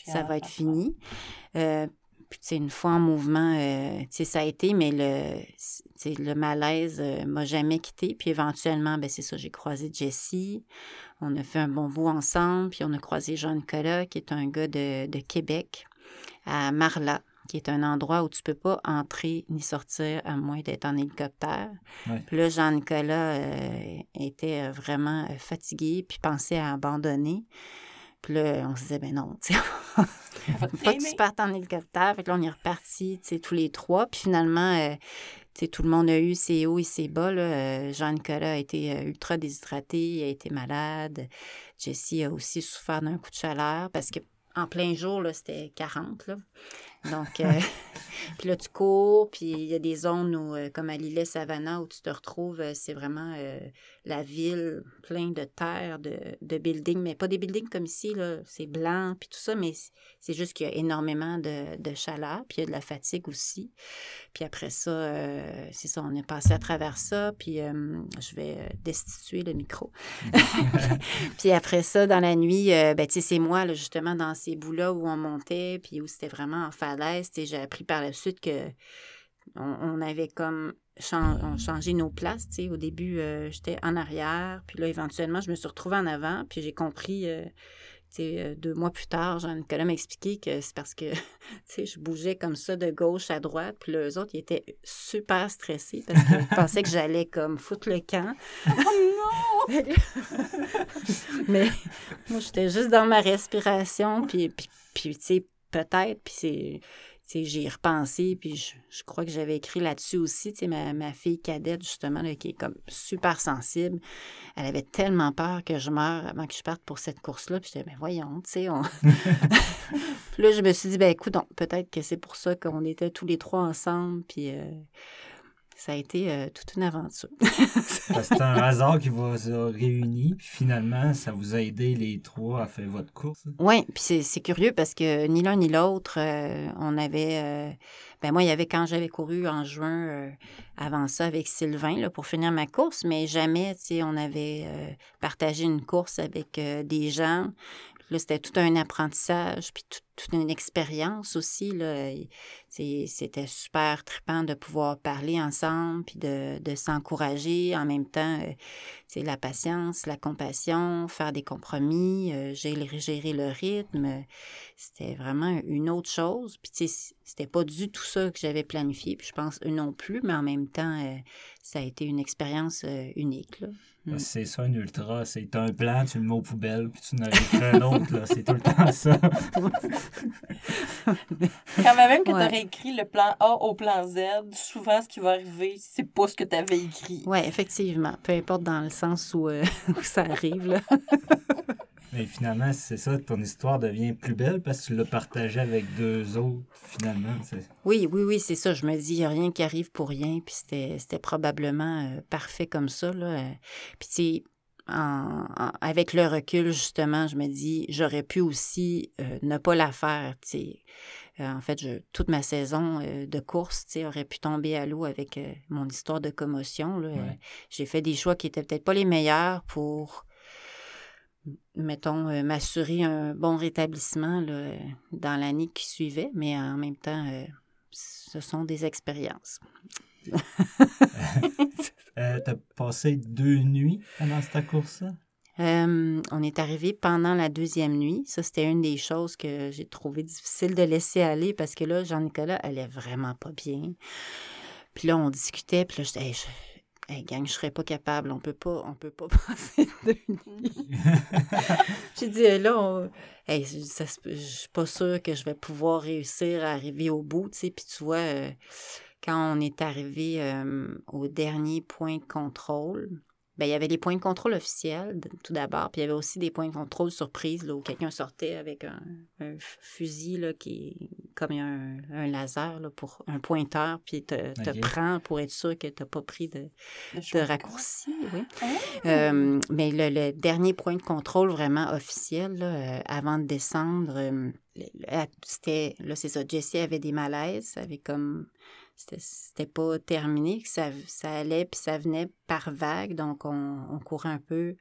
ça va être fini. Puis, tu sais, une fois en mouvement, tu sais, ça a été, mais le, le malaise m'a jamais quitté. Puis, éventuellement, ben c'est ça, j'ai croisé Jessie. On a fait un bon bout ensemble. Puis, on a croisé Jean Nicolas, qui est un gars de, de Québec, à Marla, qui est un endroit où tu peux pas entrer ni sortir à moins d'être en hélicoptère. Puis là, Jean-Nicolas euh, était vraiment fatigué, puis pensait à abandonner. Puis là, on se disait, ben non, tu sais, pas que tu partes en hélicoptère. Fait que là, on est reparti, tu sais, tous les trois. Puis finalement, euh, tu sais, tout le monde a eu ses hauts et ses bas. Là. Euh, Jean-Nicolas a été euh, ultra déshydraté, il a été malade. Jessie a aussi souffert d'un coup de chaleur parce que en plein jour, là, c'était 40. Là. Donc, euh, puis là, tu cours, puis il y a des zones où, euh, comme à l'île Savannah, où tu te retrouves, euh, c'est vraiment la ville pleine de terre, de, de buildings, mais pas des buildings comme ici, là, c'est blanc, puis tout ça, mais c'est juste qu'il y a énormément de, de, chaleur, puis il y a de la fatigue aussi. Puis après ça, c'est ça, on est passé à travers ça, puis je vais destituer le micro. puis après ça, dans la nuit, ben, tu sais, c'est moi, là, justement, dans ces bouts-là où on montait, puis où c'était vraiment en falaise. J'ai appris par la suite que on, avait comme changé nos places. Au début, euh, j'étais en arrière, puis là, éventuellement, je me suis retrouvée en avant, puis j'ai compris. Euh, euh, deux mois plus tard, Jean-Nicolas m'a expliqué que c'est parce que je bougeais comme ça de gauche à droite. Puis les autres, ils étaient super stressés parce qu'ils pensaient que j'allais comme foutre le camp. Oh non! Mais moi, j'étais juste dans ma respiration. Puis, puis, puis tu sais, peut-être, puis c'est j'ai repensé, puis je, crois que j'avais écrit là-dessus aussi. Ma, ma fille cadette, justement, qui est comme super sensible, elle avait tellement peur que je meure avant que je parte pour cette course-là. Puis j'étais, mais voyons, tu sais. On... puis là, je me suis dit, ben écoute, peut-être que c'est pour ça qu'on était tous les trois ensemble. Puis. Euh, ça a été euh, toute une aventure. c'est un hasard qui vous a réunis, puis finalement, ça vous a aidé les trois à faire votre course. Oui, puis c'est curieux parce que ni l'un ni l'autre, euh, on avait. Euh, ben moi, il y avait quand j'avais couru en juin avant ça avec Sylvain là, pour finir ma course, mais jamais, on avait partagé une course avec des gens. C'était tout un apprentissage, puis toute une expérience aussi. C'était super trippant de pouvoir parler ensemble, puis de, s'encourager. En même temps, c'est euh, la patience, la compassion, faire des compromis, euh, gérer, le rythme. C'était vraiment une autre chose. Puis c'était pas du tout ça que j'avais planifié. Puis je pense eux non plus, mais en même temps, euh, ça a été une expérience unique. Mm. C'est ça, un ultra. C'est un plan, tu le mets aux poubelles, puis tu n'en un autre. C'est tout le temps ça. Quand même que tu aurais écrit le plan A au plan Z, souvent, ce qui va arriver, c'est pas ce que tu avais écrit. Oui, effectivement. Peu importe dans le sens où, euh, ça arrive. Là. Mais finalement, c'est ça, ton histoire devient plus belle parce que tu l'as partagée avec deux autres, finalement. Oui, oui, oui, c'est ça. Je me dis, il n'y a rien qui arrive pour rien. Puis c'était probablement euh, parfait comme ça. Là. Puis tu sais, avec le recul, justement, je me dis, j'aurais pu aussi euh, ne pas la faire. Euh, en fait, je, toute ma saison de course aurait pu tomber à l'eau avec mon histoire de commotion. J'ai fait des choix qui étaient peut-être pas les meilleurs pour mettons, euh, m'assurer un bon rétablissement dans l'année qui suivait, mais en même temps, euh, ce sont des expériences. euh, tu as passé deux nuits pendant cette course-là? Euh, on est arrivé pendant la deuxième nuit. Ça, c'était une des choses que j'ai trouvé difficile de laisser aller parce que là, Jean-Nicolas allait vraiment pas bien. Puis là, on discutait, puis là, je, je Hey, gang, je serais pas capable, on peut pas, on peut pas passer de nuit. J'ai dit, là, hey, je suis pas sûre que je vais pouvoir réussir à arriver au bout, tu sais. Puis tu vois, euh, quand on est arrivé euh, au dernier point de contrôle, ben, il y avait des points de contrôle officiels, tout d'abord, puis il y avait aussi des points de contrôle surprise, là, où quelqu'un sortait avec un, fusil, là, qui comme un, laser, là, pour un pointeur, puis te, te prend pour être sûr que tu n'as pas pris de, de raccourci. Oui. Ah! Euh, mais le, dernier point de contrôle vraiment officiel, là, euh, avant de descendre, euh, c'était, là, c'est ça, Jessie avait des malaises, avait comme c'était pas terminé, ça, ça allait puis ça venait par vague, donc on, courait un peu,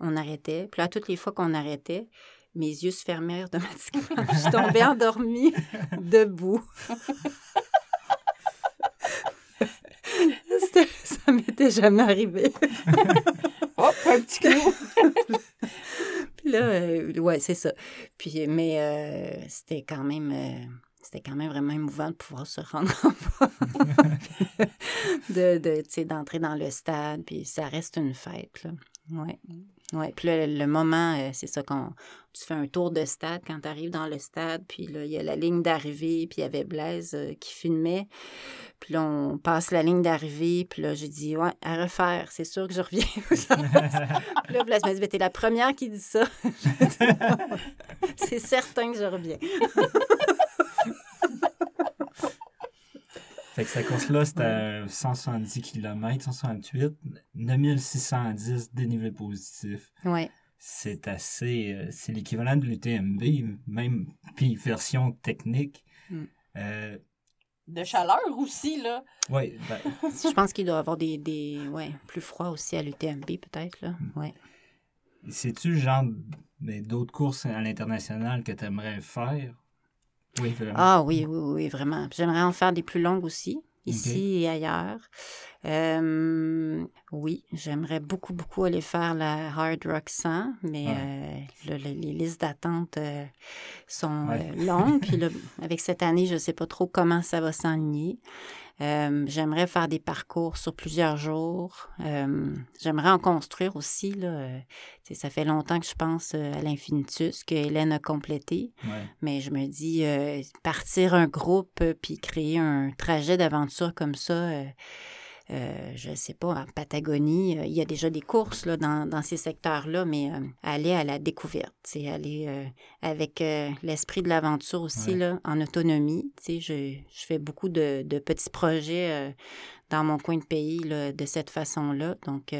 on arrêtait. Puis là, toutes les fois qu'on arrêtait, mes yeux se fermaient automatiquement. je tombais endormie debout. ça m'était jamais arrivé. Hop, un petit clou! Puis là, euh, ouais, c'est ça. Puis, mais euh, c'était quand même... Euh, c'était quand même vraiment émouvant de pouvoir se rendre en de, de d'entrer dans le stade, puis ça reste une fête, là. Ouais. Ouais. Puis le, moment, euh, c'est ça quand tu fais un tour de stade quand tu arrives dans le stade, puis là, il y a la ligne d'arrivée, puis il y avait Blaise euh, qui filmait. Puis là, on passe la ligne d'arrivée, puis là, j'ai dit, ouais, à refaire, c'est sûr que je reviens. puis là, Blaise m'a dit, t'es la première qui dit ça. c'est certain que je reviens. Fait que cette course-là, c'était 170 km, 168, 9610 dénivelé positif. Oui. C'est assez. Euh, c'est l'équivalent de l'UTMB, même, puis version technique. Mm. Euh, de chaleur aussi, là. Oui. Ben... Je pense qu'il doit y avoir des, des ouais, plus froid aussi à l'UTMB, peut-être, là. Mm. Ouais. C'est-tu genre d'autres courses à l'international que tu aimerais faire? Oui, vraiment. Ah oui, oui, oui, vraiment. J'aimerais en faire des plus longues aussi, ici et ailleurs. Euh, oui, j'aimerais beaucoup, beaucoup aller faire la Hard Rock 100, mais euh, les, listes d'attente euh, sont longues. Puis avec cette année, je ne sais pas trop comment ça va s'enligner. Euh, j'aimerais faire des parcours sur plusieurs jours. Euh, j'aimerais en construire aussi. Là. Euh, ça fait longtemps que je pense à l'Infinitus, que Hélène a complété. Mais je me dis, partir un groupe puis créer un trajet d'aventure comme ça, euh, je ne sais pas, en Patagonie, euh, il y a déjà des courses là, dans, ces secteurs-là, mais euh, aller à la découverte, c'est aller avec l'esprit de l'aventure aussi, là, en autonomie. Je, je fais beaucoup de, petits projets dans mon coin de pays là, de cette façon-là. Donc,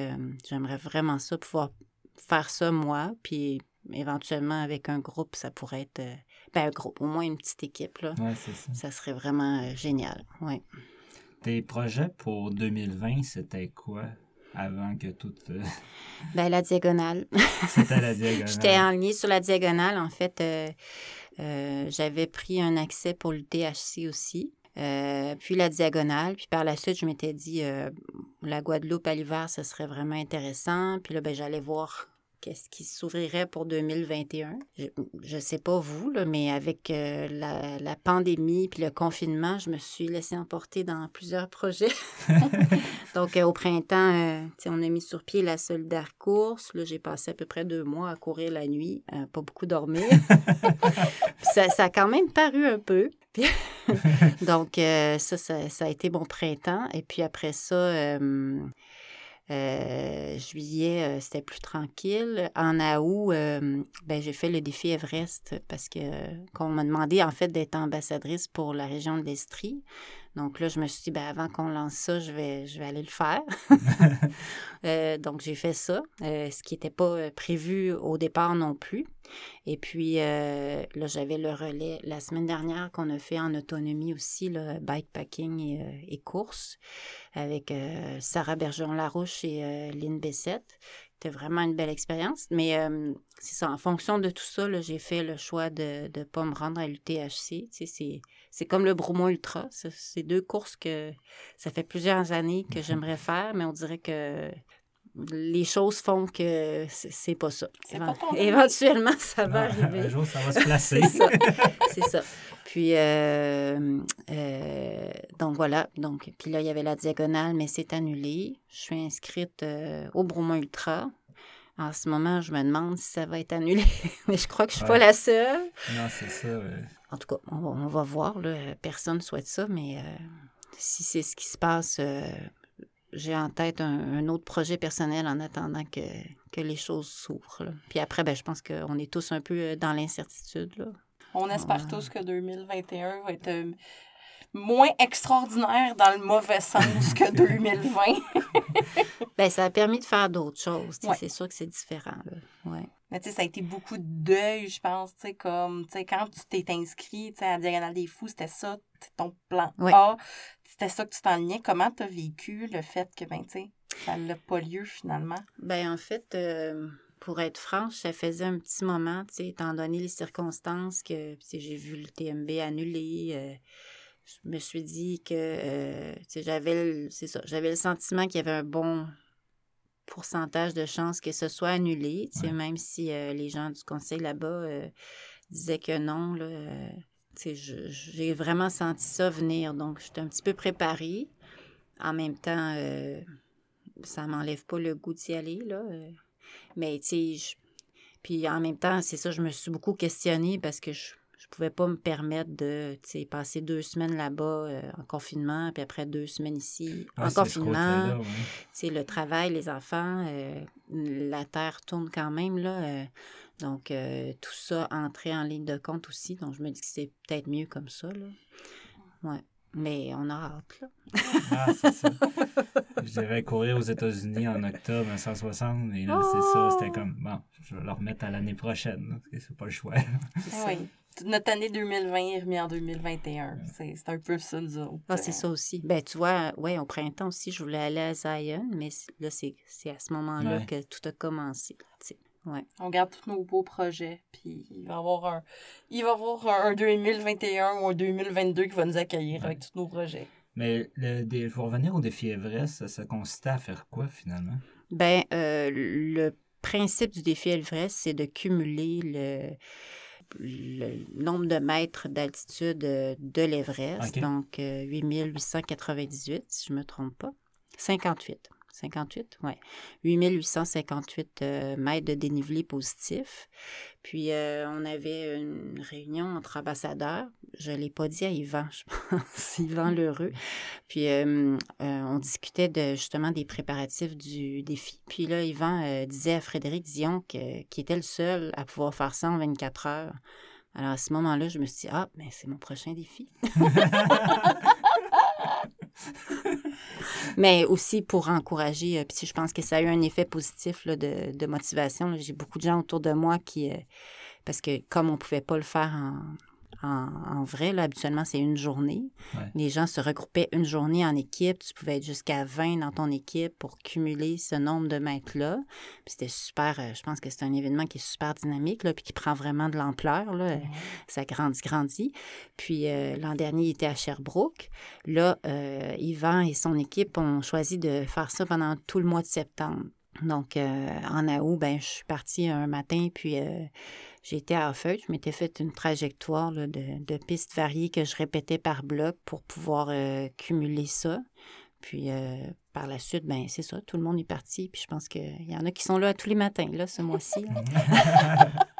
j'aimerais vraiment ça, pouvoir faire ça moi, puis éventuellement avec un groupe, ça pourrait être... ben, un groupe, au moins une petite équipe. Là. ça. ça. serait vraiment génial. Ouais. Tes projets pour 2020, c'était quoi avant que tout. Euh, ben, la diagonale. C'était la diagonale. J'étais enlignée sur la diagonale. En fait, euh, euh, j'avais pris un accès pour le THC aussi. puis la diagonale. Puis par la suite, je m'étais dit, la Guadeloupe à l'hiver, ce serait vraiment intéressant. Puis là, ben, j'allais voir qu'est-ce qui s'ouvrirait pour 2021. Je ne sais pas vous, là, mais avec euh, la, pandémie puis le confinement, je me suis laissée emporter dans plusieurs projets. Donc, euh, au printemps, euh, on a mis sur pied la Solidaire Course. Là, j'ai passé à peu près deux mois à courir la nuit, pas beaucoup dormir. ça, ça, a quand même paru un peu. Donc, ça, ça, ça, a été mon printemps. Et puis après ça Euh, juillet, euh, c'était plus tranquille. En août, euh, ben, j'ai fait le défi Everest parce que qu'on m'a demandé en fait d'être ambassadrice pour la région de l'Estrie. Donc là, je me suis dit, ben, avant qu'on lance ça, je vais, je vais aller le faire. Euh, donc j'ai fait ça, euh, ce qui n'était pas euh, prévu au départ non plus. Et puis euh, là, j'avais le relais la semaine dernière qu'on a fait en autonomie aussi, le bikepacking et, et course, avec Sarah Bergeron-Larouche et Lynn Bessette. C'était vraiment une belle expérience. Mais euh, c'est ça, en fonction de tout ça, j'ai fait le choix de ne pas me rendre à l'UTHC. Tu sais, c'est, comme le Bromo Ultra. C'est, deux courses que ça fait plusieurs années que j'aimerais faire, mais on dirait que les choses font que c'est, pas ça. Pas. Éventuellement, ça va arriver. Un jour, ça va se placer. C'est ça. Puis, euh, euh, donc voilà. Donc, puis là, il y avait la diagonale, mais c'est annulé. Je suis inscrite euh, au Bromont Ultra. En ce moment, je me demande si ça va être annulé. mais je crois que je suis pas la seule. non, c'est ça. euh, En tout cas, on va, on va voir. Là. Personne ne souhaite ça, mais euh, si c'est ce qui se passe, euh, j'ai en tête un, un autre projet personnel en attendant que, que les choses s'ouvrent. Puis après, ben, je pense qu'on est tous un peu dans l'incertitude. là. On espère Ouais. tous que 2021 va être euh, moins extraordinaire dans le mauvais sens que 2020. Ben, ça a permis de faire d'autres choses. tu Ouais. C'est sûr que c'est différent. Là. Ouais. Mais tu sais, ça a été beaucoup de deuil, je pense, tu sais, comme, tu sais, quand tu t'es inscrit, tu sais, à Diagonale des Fous, c'était ça, ton plan Ouais. A, c'était ça que tu t'enlignais. Comment t'as vécu le fait que, ben, tu sais, ça n'a pas lieu finalement? Ben, en fait, euh, pour être franche, ça faisait un petit moment, tu sais, étant donné les circonstances que tu j'ai vu le TMB annulé. euh, je me suis dit que euh, j'avais le- c'est ça, j'avais le sentiment qu'il y avait un bon pourcentage de chances que ce soit annulé, Ouais. même si euh, les gens du conseil là-bas euh, disaient que non, j'ai vraiment senti ça venir, donc j'étais un petit peu préparée. En même temps, ça m'enlève pas le goût d'y aller, là. Mais, tu sais, puis en même temps, c'est ça, je me suis beaucoup questionnée parce que je je pouvais pas me permettre de, passer deux semaines là-bas euh, en confinement, puis après deux semaines ici ah, en ce confinement. ouais. Le travail, les enfants, euh, la terre tourne quand même, là. euh, donc, euh, tout ça entrait en ligne de compte aussi. Donc, je me dis que c'est peut-être mieux comme ça, là. Ouais. Mais on a hâte, là. Ah, c'est ça. Je devais courir aux États-Unis en octobre à 160, et là, c'est ça. C'était comme, bon, je vais le remettre à l'année prochaine. là, parce que C'est pas le choix. C'est Notre année 2020 est remise en 2021. C'est c'est un peu ça, nous autres. Ah, c'est ça aussi. Ben, tu vois, ouais, au printemps aussi, je voulais aller à Zion, mais là, c'est c'est à ce moment-là Ouais. que tout a commencé. Ouais. On garde tous nos beaux projets, puis il va y avoir un, il va y avoir un 2021 ou un 2022 qui va nous accueillir avec tous nos projets. Mais le, dé- pour revenir au défi Everest, ça, ça consistait à faire quoi finalement? Ben, euh, le principe du défi Everest, c'est de cumuler le, le nombre de mètres d'altitude euh, de l'Everest. Donc, euh, 8898, si je ne me trompe pas. 58. 58, oui. 8858 euh, mètres de dénivelé positif. Puis, euh, on avait une réunion entre ambassadeurs. Je ne l'ai pas dit à Yvan, je pense, Yvan Lheureux. Puis, euh, euh, on discutait de, justement des préparatifs du défi. Puis là, Yvan disait à Frédéric Dion que- qu'il était le seul à pouvoir faire ça en 24 heures. Alors, à ce moment-là, je me suis dit, ah, mais c'est mon prochain défi. Mais aussi pour encourager, euh, puis je pense que ça a eu un effet positif là, de, de motivation. J'ai beaucoup de gens autour de moi qui, euh, parce que comme on ne pouvait pas le faire en, en, en vrai, là, habituellement c'est une journée, Ouais. les gens se regroupaient une journée en équipe, tu pouvais être jusqu'à 20 dans ton équipe pour cumuler ce nombre de mètres-là. Puis c'était super, euh, je pense que c'est un événement qui est super dynamique, là, puis qui prend vraiment de l'ampleur. Là. Ça grandit, grandit. Puis euh, l'an dernier, il était à Sherbrooke. Là, euh, Yvan et son équipe ont choisi de faire ça pendant tout le mois de septembre. Donc, euh, en août, ben, je suis partie un matin, puis euh, j'ai été à Offeuil. Je m'étais fait une trajectoire là, de, de pistes variées que je répétais par bloc pour pouvoir euh, cumuler ça. Puis euh, par la suite, ben c'est ça, tout le monde est parti. Puis je pense qu'il y en a qui sont là tous les matins, là, ce mois-ci.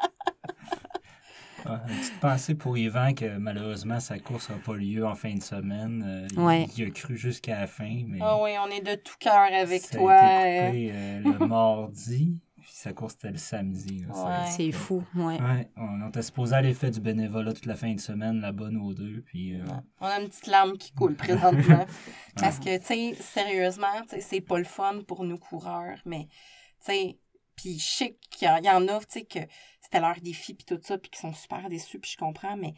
Ah, une petite pensée pour Yvan que malheureusement sa course n'a pas lieu en fin de semaine. Euh, il- Ouais. il, a cru jusqu'à la fin, mais Ah oui, on est de tout cœur avec ça toi. a euh, été coupé euh, le mardi, puis sa course c'était le samedi. Ouais. C'est fou, ouais. Ouais, on était supposé aller faire du bénévolat toute la fin de semaine là-bas, nous deux, puis... euh, On a une petite larme qui coule présentement. Parce que, tu sais, sérieusement, tu sais, c'est pas le fun pour nous coureurs, mais, tu sais, puis je sais qu'il y en- il y en a, tu sais, que c'était leur défi, puis tout ça, puis qui sont super déçus, puis je comprends, mais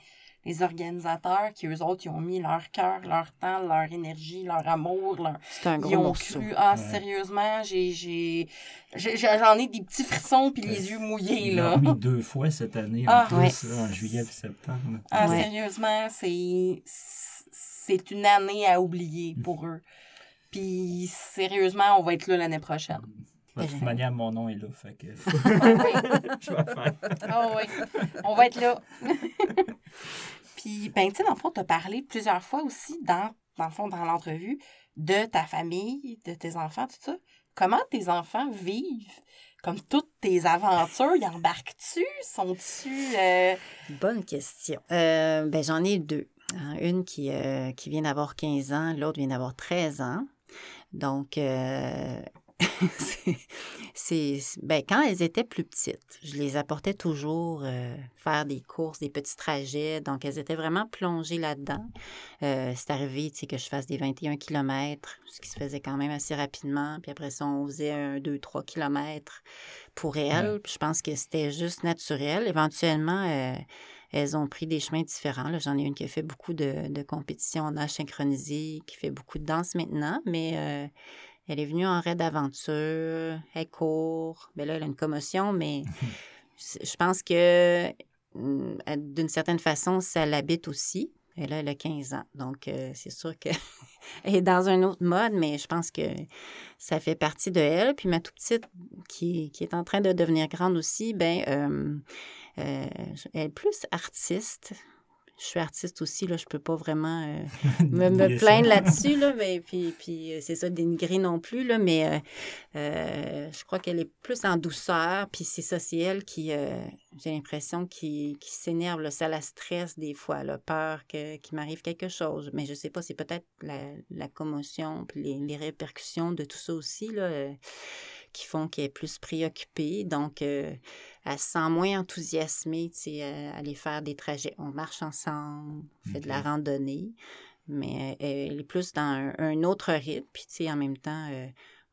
les organisateurs, qui eux autres, ils ont mis leur cœur, leur temps, leur énergie, leur amour, leur... Ils ont morceau. cru, ah, Ouais. sérieusement, j'ai, j'en ai des petits frissons puis les yeux mouillés, là. remis deux fois cette année, Ah. en plus, Ouais. là, en juillet et septembre. Ah, Ouais. sérieusement, c'est, c'est une année à oublier pour eux. Puis, sérieusement, on va être là l'année prochaine. De toute manière, mon nom est là, fait que... Ah Je vais faire. Ah oui, on va être là. Puis, ben, tu sais, dans le fond, tu as parlé plusieurs fois aussi, dans, dans le fond, dans l'entrevue, de ta famille, de tes enfants, tout ça. Comment tes enfants vivent? Comme toutes tes aventures? Ils embarquent-tu? Sont-tu... euh, Bonne question. Euh, ben, j'en ai deux. hein. Une qui, euh, qui vient d'avoir 15 ans, l'autre vient d'avoir 13 ans. Donc, euh, c'est- ben, quand elles étaient plus petites, je les apportais toujours euh, faire des courses, des petits trajets. Donc, elles étaient vraiment plongées là-dedans. Euh, c'est arrivé tu sais, que je fasse des 21 km, ce qui se faisait quand même assez rapidement. Puis après ça, on faisait un 2-3 km pour elles. Je pense que c'était juste naturel. Éventuellement, euh, elles ont pris des chemins différents. là. J'en ai une qui a fait beaucoup de, de compétitions en synchronisé, qui fait beaucoup de danse maintenant, mais elle est venue en raid d'aventure, elle court. Ben là, elle a une commotion, mais je pense que elle- d'une certaine façon, ça l'habite aussi. Et là, elle a 15 ans. Donc, euh, c'est sûr qu'elle est dans un autre mode, mais je pense que ça fait partie de elle. Puis ma tout petite, qui, qui est en train de devenir grande aussi, ben, euh, euh, elle est plus artiste. Je suis artiste aussi, là, je peux pas vraiment euh, me, plaindre là-dessus, là, mais puis, puis euh, c'est ça, dénigrer non plus, là, mais euh, euh, je crois qu'elle est plus en douceur, puis c'est ça, c'est elle qui, j'ai l'impression, qui, qui s'énerve, là, ça la stresse des fois, a peur que, qu'il m'arrive quelque chose, mais je sais pas, c'est peut-être la, la commotion, puis les, les répercussions de tout ça aussi, là, qui font qu'elle est plus préoccupée, donc euh, elle se sent moins enthousiasmée, sais, euh, à aller faire des trajets. On marche ensemble, on fait de la randonnée, mais euh, elle est plus dans un, un autre rythme. Puis, en même temps,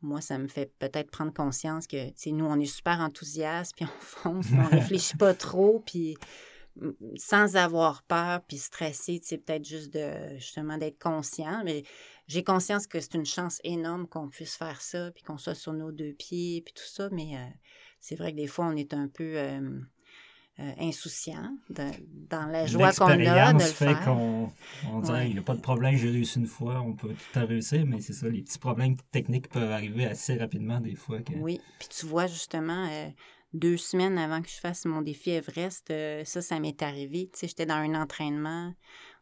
moi, ça me fait peut-être prendre conscience que, tu sais, nous, on est super enthousiastes, puis on fonce, on réfléchit pas trop, puis sans avoir peur, puis stressé, sais, peut-être juste de, justement, d'être conscient. Mais j'ai conscience que c'est une chance énorme qu'on puisse faire ça, puis qu'on soit sur nos deux pieds, puis tout ça, mais euh, c'est vrai que des fois, on est un peu euh, euh, insouciant de- dans la joie qu'on a de le fait faire. qu'on on dirait Ouais. il n'y a pas de problème, j'ai réussi une fois, on peut tout à réussir, mais c'est ça, les petits problèmes techniques peuvent arriver assez rapidement des fois. Que... Oui, puis tu vois justement, euh, deux semaines avant que je fasse mon défi Everest, euh, ça, ça m'est arrivé. Tu sais, j'étais dans un entraînement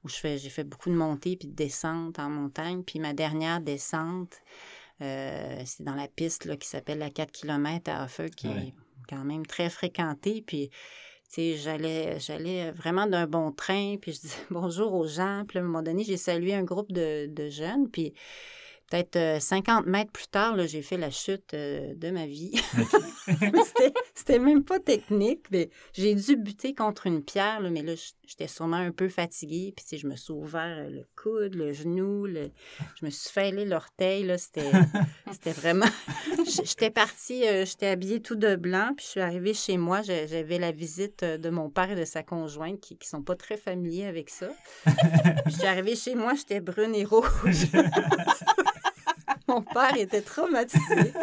où je fais, j'ai fait beaucoup de montées puis de descentes en montagne. Puis ma dernière descente, euh, c'est dans la piste là, qui s'appelle la 4 km à Hofer, qui Ouais. est quand même très fréquentée. Puis, tu sais, j'allais, j'allais vraiment d'un bon train, puis je disais bonjour aux gens. Puis à un moment donné, j'ai salué un groupe de, de jeunes, puis peut-être euh, 50 mètres plus tard, j'ai fait la chute euh, de ma vie. c'était, c'était même pas technique, mais j'ai dû buter contre une pierre, là, mais là, j'étais sûrement un peu fatiguée, puis tu sais, je me suis ouvert euh, le coude, le genou, le- je me suis fêlé l'orteil, là, c'était, c'était vraiment... J'étais partie, euh, j'étais habillée tout de blanc, puis je suis arrivée chez moi, j'avais la visite euh, de mon père et de sa conjointe qui, qui sont pas très familiers avec ça. Puis je suis arrivée chez moi, j'étais brune et rouge. mon père était traumatisé.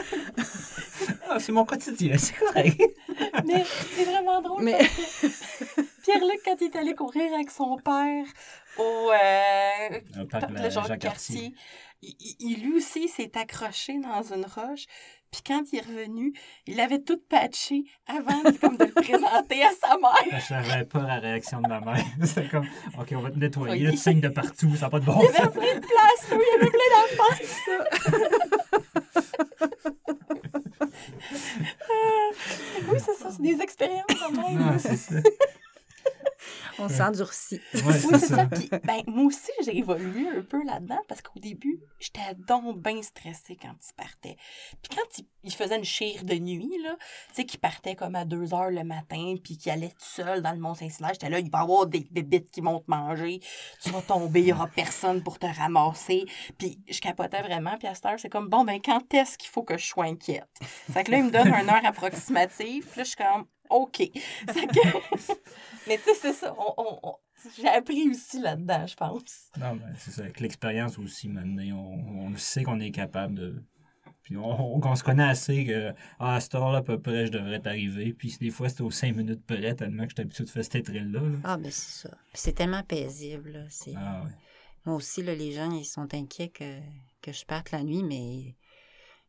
Ah, c'est mon quotidien, c'est correct. Mais c'est vraiment drôle. Mais- Pierre-Luc, quand il est allé courir avec son père au euh, Un parc le la- Jacques Jacques Cartier, il, il- il, lui aussi s'est accroché dans une roche. Puis quand il est revenu, il avait tout patché avant de, comme de le présenter à sa mère. Je savais pas la réaction de ma mère. C'est comme, OK, on va te nettoyer. Là, Ok. tu saignes de partout, ça n'a pas de bon Il y avait sens. plein de place, là, il y avait plein d'enfants. Euh, oui, c'est ça, c'est des expériences de même. On s'endurcit. Ouais, Oui, c'est ça. ça. Puis, ben, moi aussi, j'ai évolué un peu là-dedans parce qu'au début, j'étais donc bien stressée quand il partait. Puis quand il, il faisait une chire de nuit, là, tu sais, qu'il partait comme à 2 heures le matin, puis qu'il allait tout seul dans le Mont-Saint-Hilaire, j'étais là, il va y avoir des bébites qui vont te manger, tu vas tomber, il n'y aura personne pour te ramasser. Puis je capotais vraiment, puis à cette heure, c'est comme, bon, ben, quand est-ce qu'il faut que je sois inquiète? Fait que là, il me donne une heure approximative, puis là, je suis comme, OK. Que... Mais tu sais, c'est ça. on- on- on- J'ai appris aussi là-dedans, je pense. Non, ben, c'est ça. Avec l'expérience aussi, maintenant, on, on sait qu'on est capable de. Puis on, on se connaît assez que ah, à cette heure-là, à peu près, je devrais être arrivé. Puis des fois, c'était aux cinq minutes près, tellement que j'étais habitué de faire cette trail-là. là. Ah, ben c'est ça. Puis c'est tellement paisible. là. C'est... Ah, ouais. Moi aussi, là, les gens, ils sont inquiets que, que je parte la nuit, mais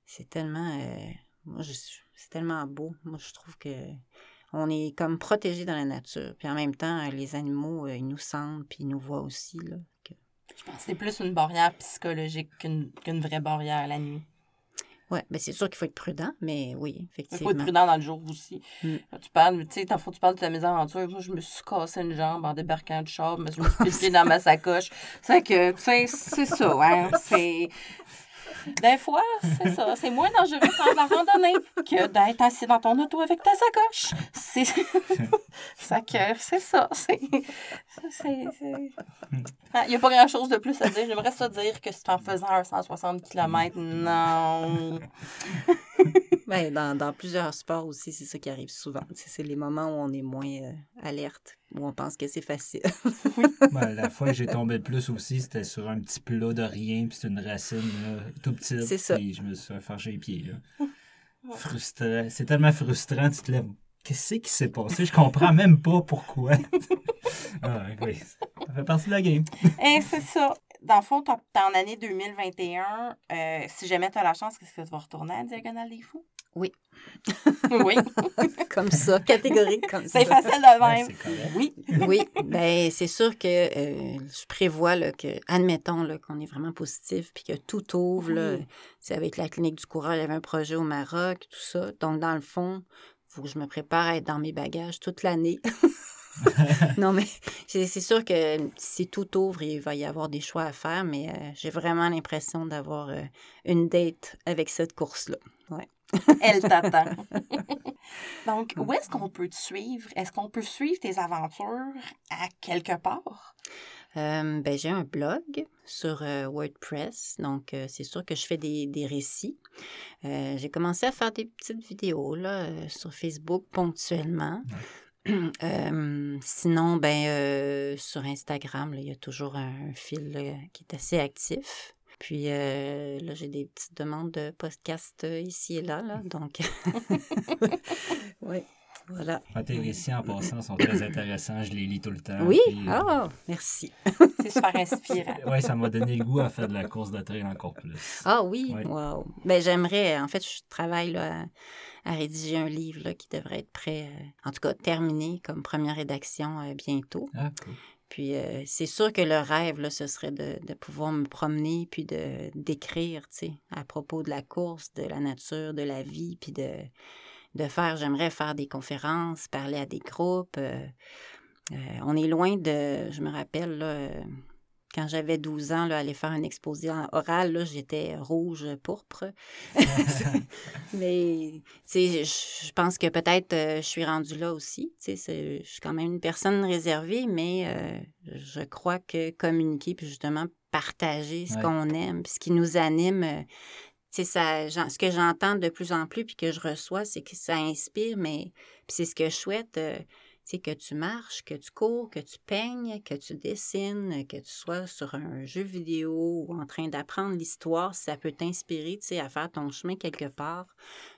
c'est tellement... euh, moi, je, c'est tellement beau. Moi, je trouve que on est comme protégé dans la nature. Puis en même temps, euh, les animaux, euh, ils nous sentent, puis ils nous voient aussi. Là, que- Je pense que c'est plus une barrière psychologique qu'une qu'une vraie barrière la nuit. Ouais, ben c'est sûr qu'il faut être prudent, mais oui, Il effectivement. faut être prudent dans le jour aussi. Mm. Quand tu parles, tu sais, tu parles de ta mésaventure. Moi, je me suis cassé une jambe en débarquant du char, mais je me suis dans ma sacoche. C'est que, tu sais, c'est ça, hein. C'est. Des fois, c'est ça. C'est moins dangereux de faire la randonnée que d'être assis dans ton auto avec ta sacoche. C'est. ça c'est ça. Il n'y a pas grand chose de plus à dire. J'aimerais ça dire que c'est en faisant un 160 km. Non. Ben, dans, dans plusieurs sports aussi, c'est ça qui arrive souvent. C'est les moments où on est moins euh, alerte, où on pense que c'est facile. Ben, la fois que j'ai tombé le plus aussi, c'était sur un petit plat de rien, puis c'était une racine là, tout petite. C'est ça. Puis je me suis farché les pieds. Là. Frustrant. C'est tellement frustrant, tu te lèves. Qu'est-ce qui s'est passé? Je comprends même pas pourquoi. ah, oui. Ça fait partie de la game. Eh, c'est ça. Dans le fond, t'es en année 2021. euh, si jamais tu as la chance, est-ce que tu vas retourner à la Diagonale des Fous? Oui. oui. comme ça, catégorique comme ça. C'est facile de même. oui. Oui, ben c'est sûr que euh, je prévois là, que, admettons là, qu'on est vraiment positif puis que tout ouvre. Là, c'est avec la clinique du coureur, il y avait un projet au Maroc, tout ça. Donc, dans le fond, il faut que je me prépare à être dans mes bagages toute l'année. non, mais c'est c'est sûr que si tout ouvre, il va y avoir des choix à faire, mais euh, j'ai vraiment l'impression d'avoir euh, une date avec cette course-là. Ouais. Elle t'attend. Donc, où est-ce qu'on peut te suivre? Est-ce qu'on peut suivre tes aventures à quelque part? Euh, ben, j'ai un blog sur euh, WordPress, donc euh, c'est sûr que je fais des, des récits. Euh, j'ai commencé à faire des petites vidéos là, euh, sur Facebook ponctuellement. Euh, sinon, ben, euh, sur Instagram, là, il y a toujours un, fil là, qui est assez actif. Puis euh, là, j'ai des petites demandes de podcast euh, ici et là, là donc oui, voilà. Ah, tes récits en passant sont très intéressants. Je les lis tout le temps. Oui, puis- ah, merci. C'est super inspirant. Ouais, ça m'a donné le goût à faire de la course de trail encore plus. Ah oui, Ouais. wow. Ben, j'aimerais, en fait, je travaille là, à, à rédiger un livre là, qui devrait être prêt, euh, en tout cas terminé comme première rédaction euh, bientôt. Ah, cool. Puis euh, c'est sûr que le rêve, là, ce serait de, pouvoir me promener puis de d'écrire, tu sais, à propos de la course, de la nature, de la vie, puis de, faire, j'aimerais faire des conférences, parler à des groupes. euh, euh, on est loin de, je me rappelle, là, quand j'avais 12 ans, là, aller faire un exposé en oral, là, j'étais rouge pourpre. Mais, tu sais, je pense que peut-être euh, je suis rendue là aussi. Tu sais, c'est- je suis quand même une personne réservée, mais euh, je crois que communiquer, puis justement partager ce Ouais. qu'on aime, puis ce qui nous anime, euh, tu sais, ça, ce que j'entends de plus en plus, puis que je reçois, c'est que ça inspire, mais c'est ce que je souhaite. Tu sais, que tu marches, que tu cours, que tu peignes, que tu dessines, que tu sois sur un jeu vidéo ou en train d'apprendre l'histoire, si ça peut t'inspirer, tu sais, à faire ton chemin quelque part.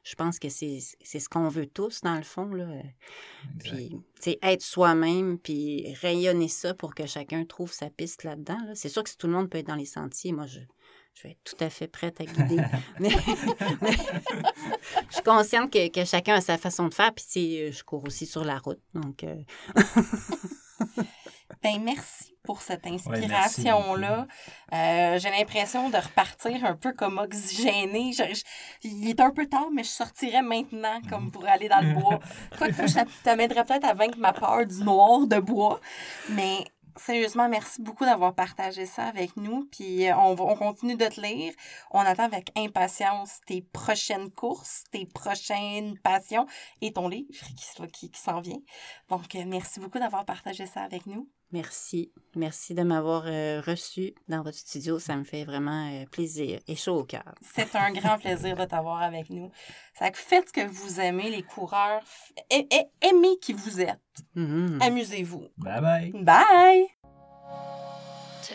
Je pense que c'est c'est ce qu'on veut tous, dans le fond, là. Exact. Puis, tu sais, être soi-même, puis rayonner ça pour que chacun trouve sa piste là-dedans. là. C'est sûr que si tout le monde peut être dans les sentiers, moi, je, je vais être tout à fait prête à guider. mais, mais je suis consciente que, que chacun a sa façon de faire, puis, je cours aussi sur la route. Donc, euh, Ben, merci pour cette inspiration-là. Euh, J'ai l'impression de repartir un peu comme oxygénée. Je- je- il est un peu tard, mais je sortirais maintenant comme pour aller dans le bois. Quoique ça t'amènerait peut-être à vaincre ma peur du noir de bois. Mais sérieusement, merci beaucoup d'avoir partagé ça avec nous. Puis euh, on, continue de te lire. On attend avec impatience tes prochaines courses, tes prochaines passions et ton livre qui, qui s'en vient. Donc, euh, merci beaucoup d'avoir partagé ça avec nous. Merci. Merci de m'avoir euh, reçu dans votre studio. Ça me fait vraiment euh, plaisir et chaud au cœur. C'est un grand plaisir de t'avoir avec nous. Ça faites ce que vous aimez, les coureurs. Aimez qui vous êtes. Mhm. Amusez-vous. Bye bye. Bye! two,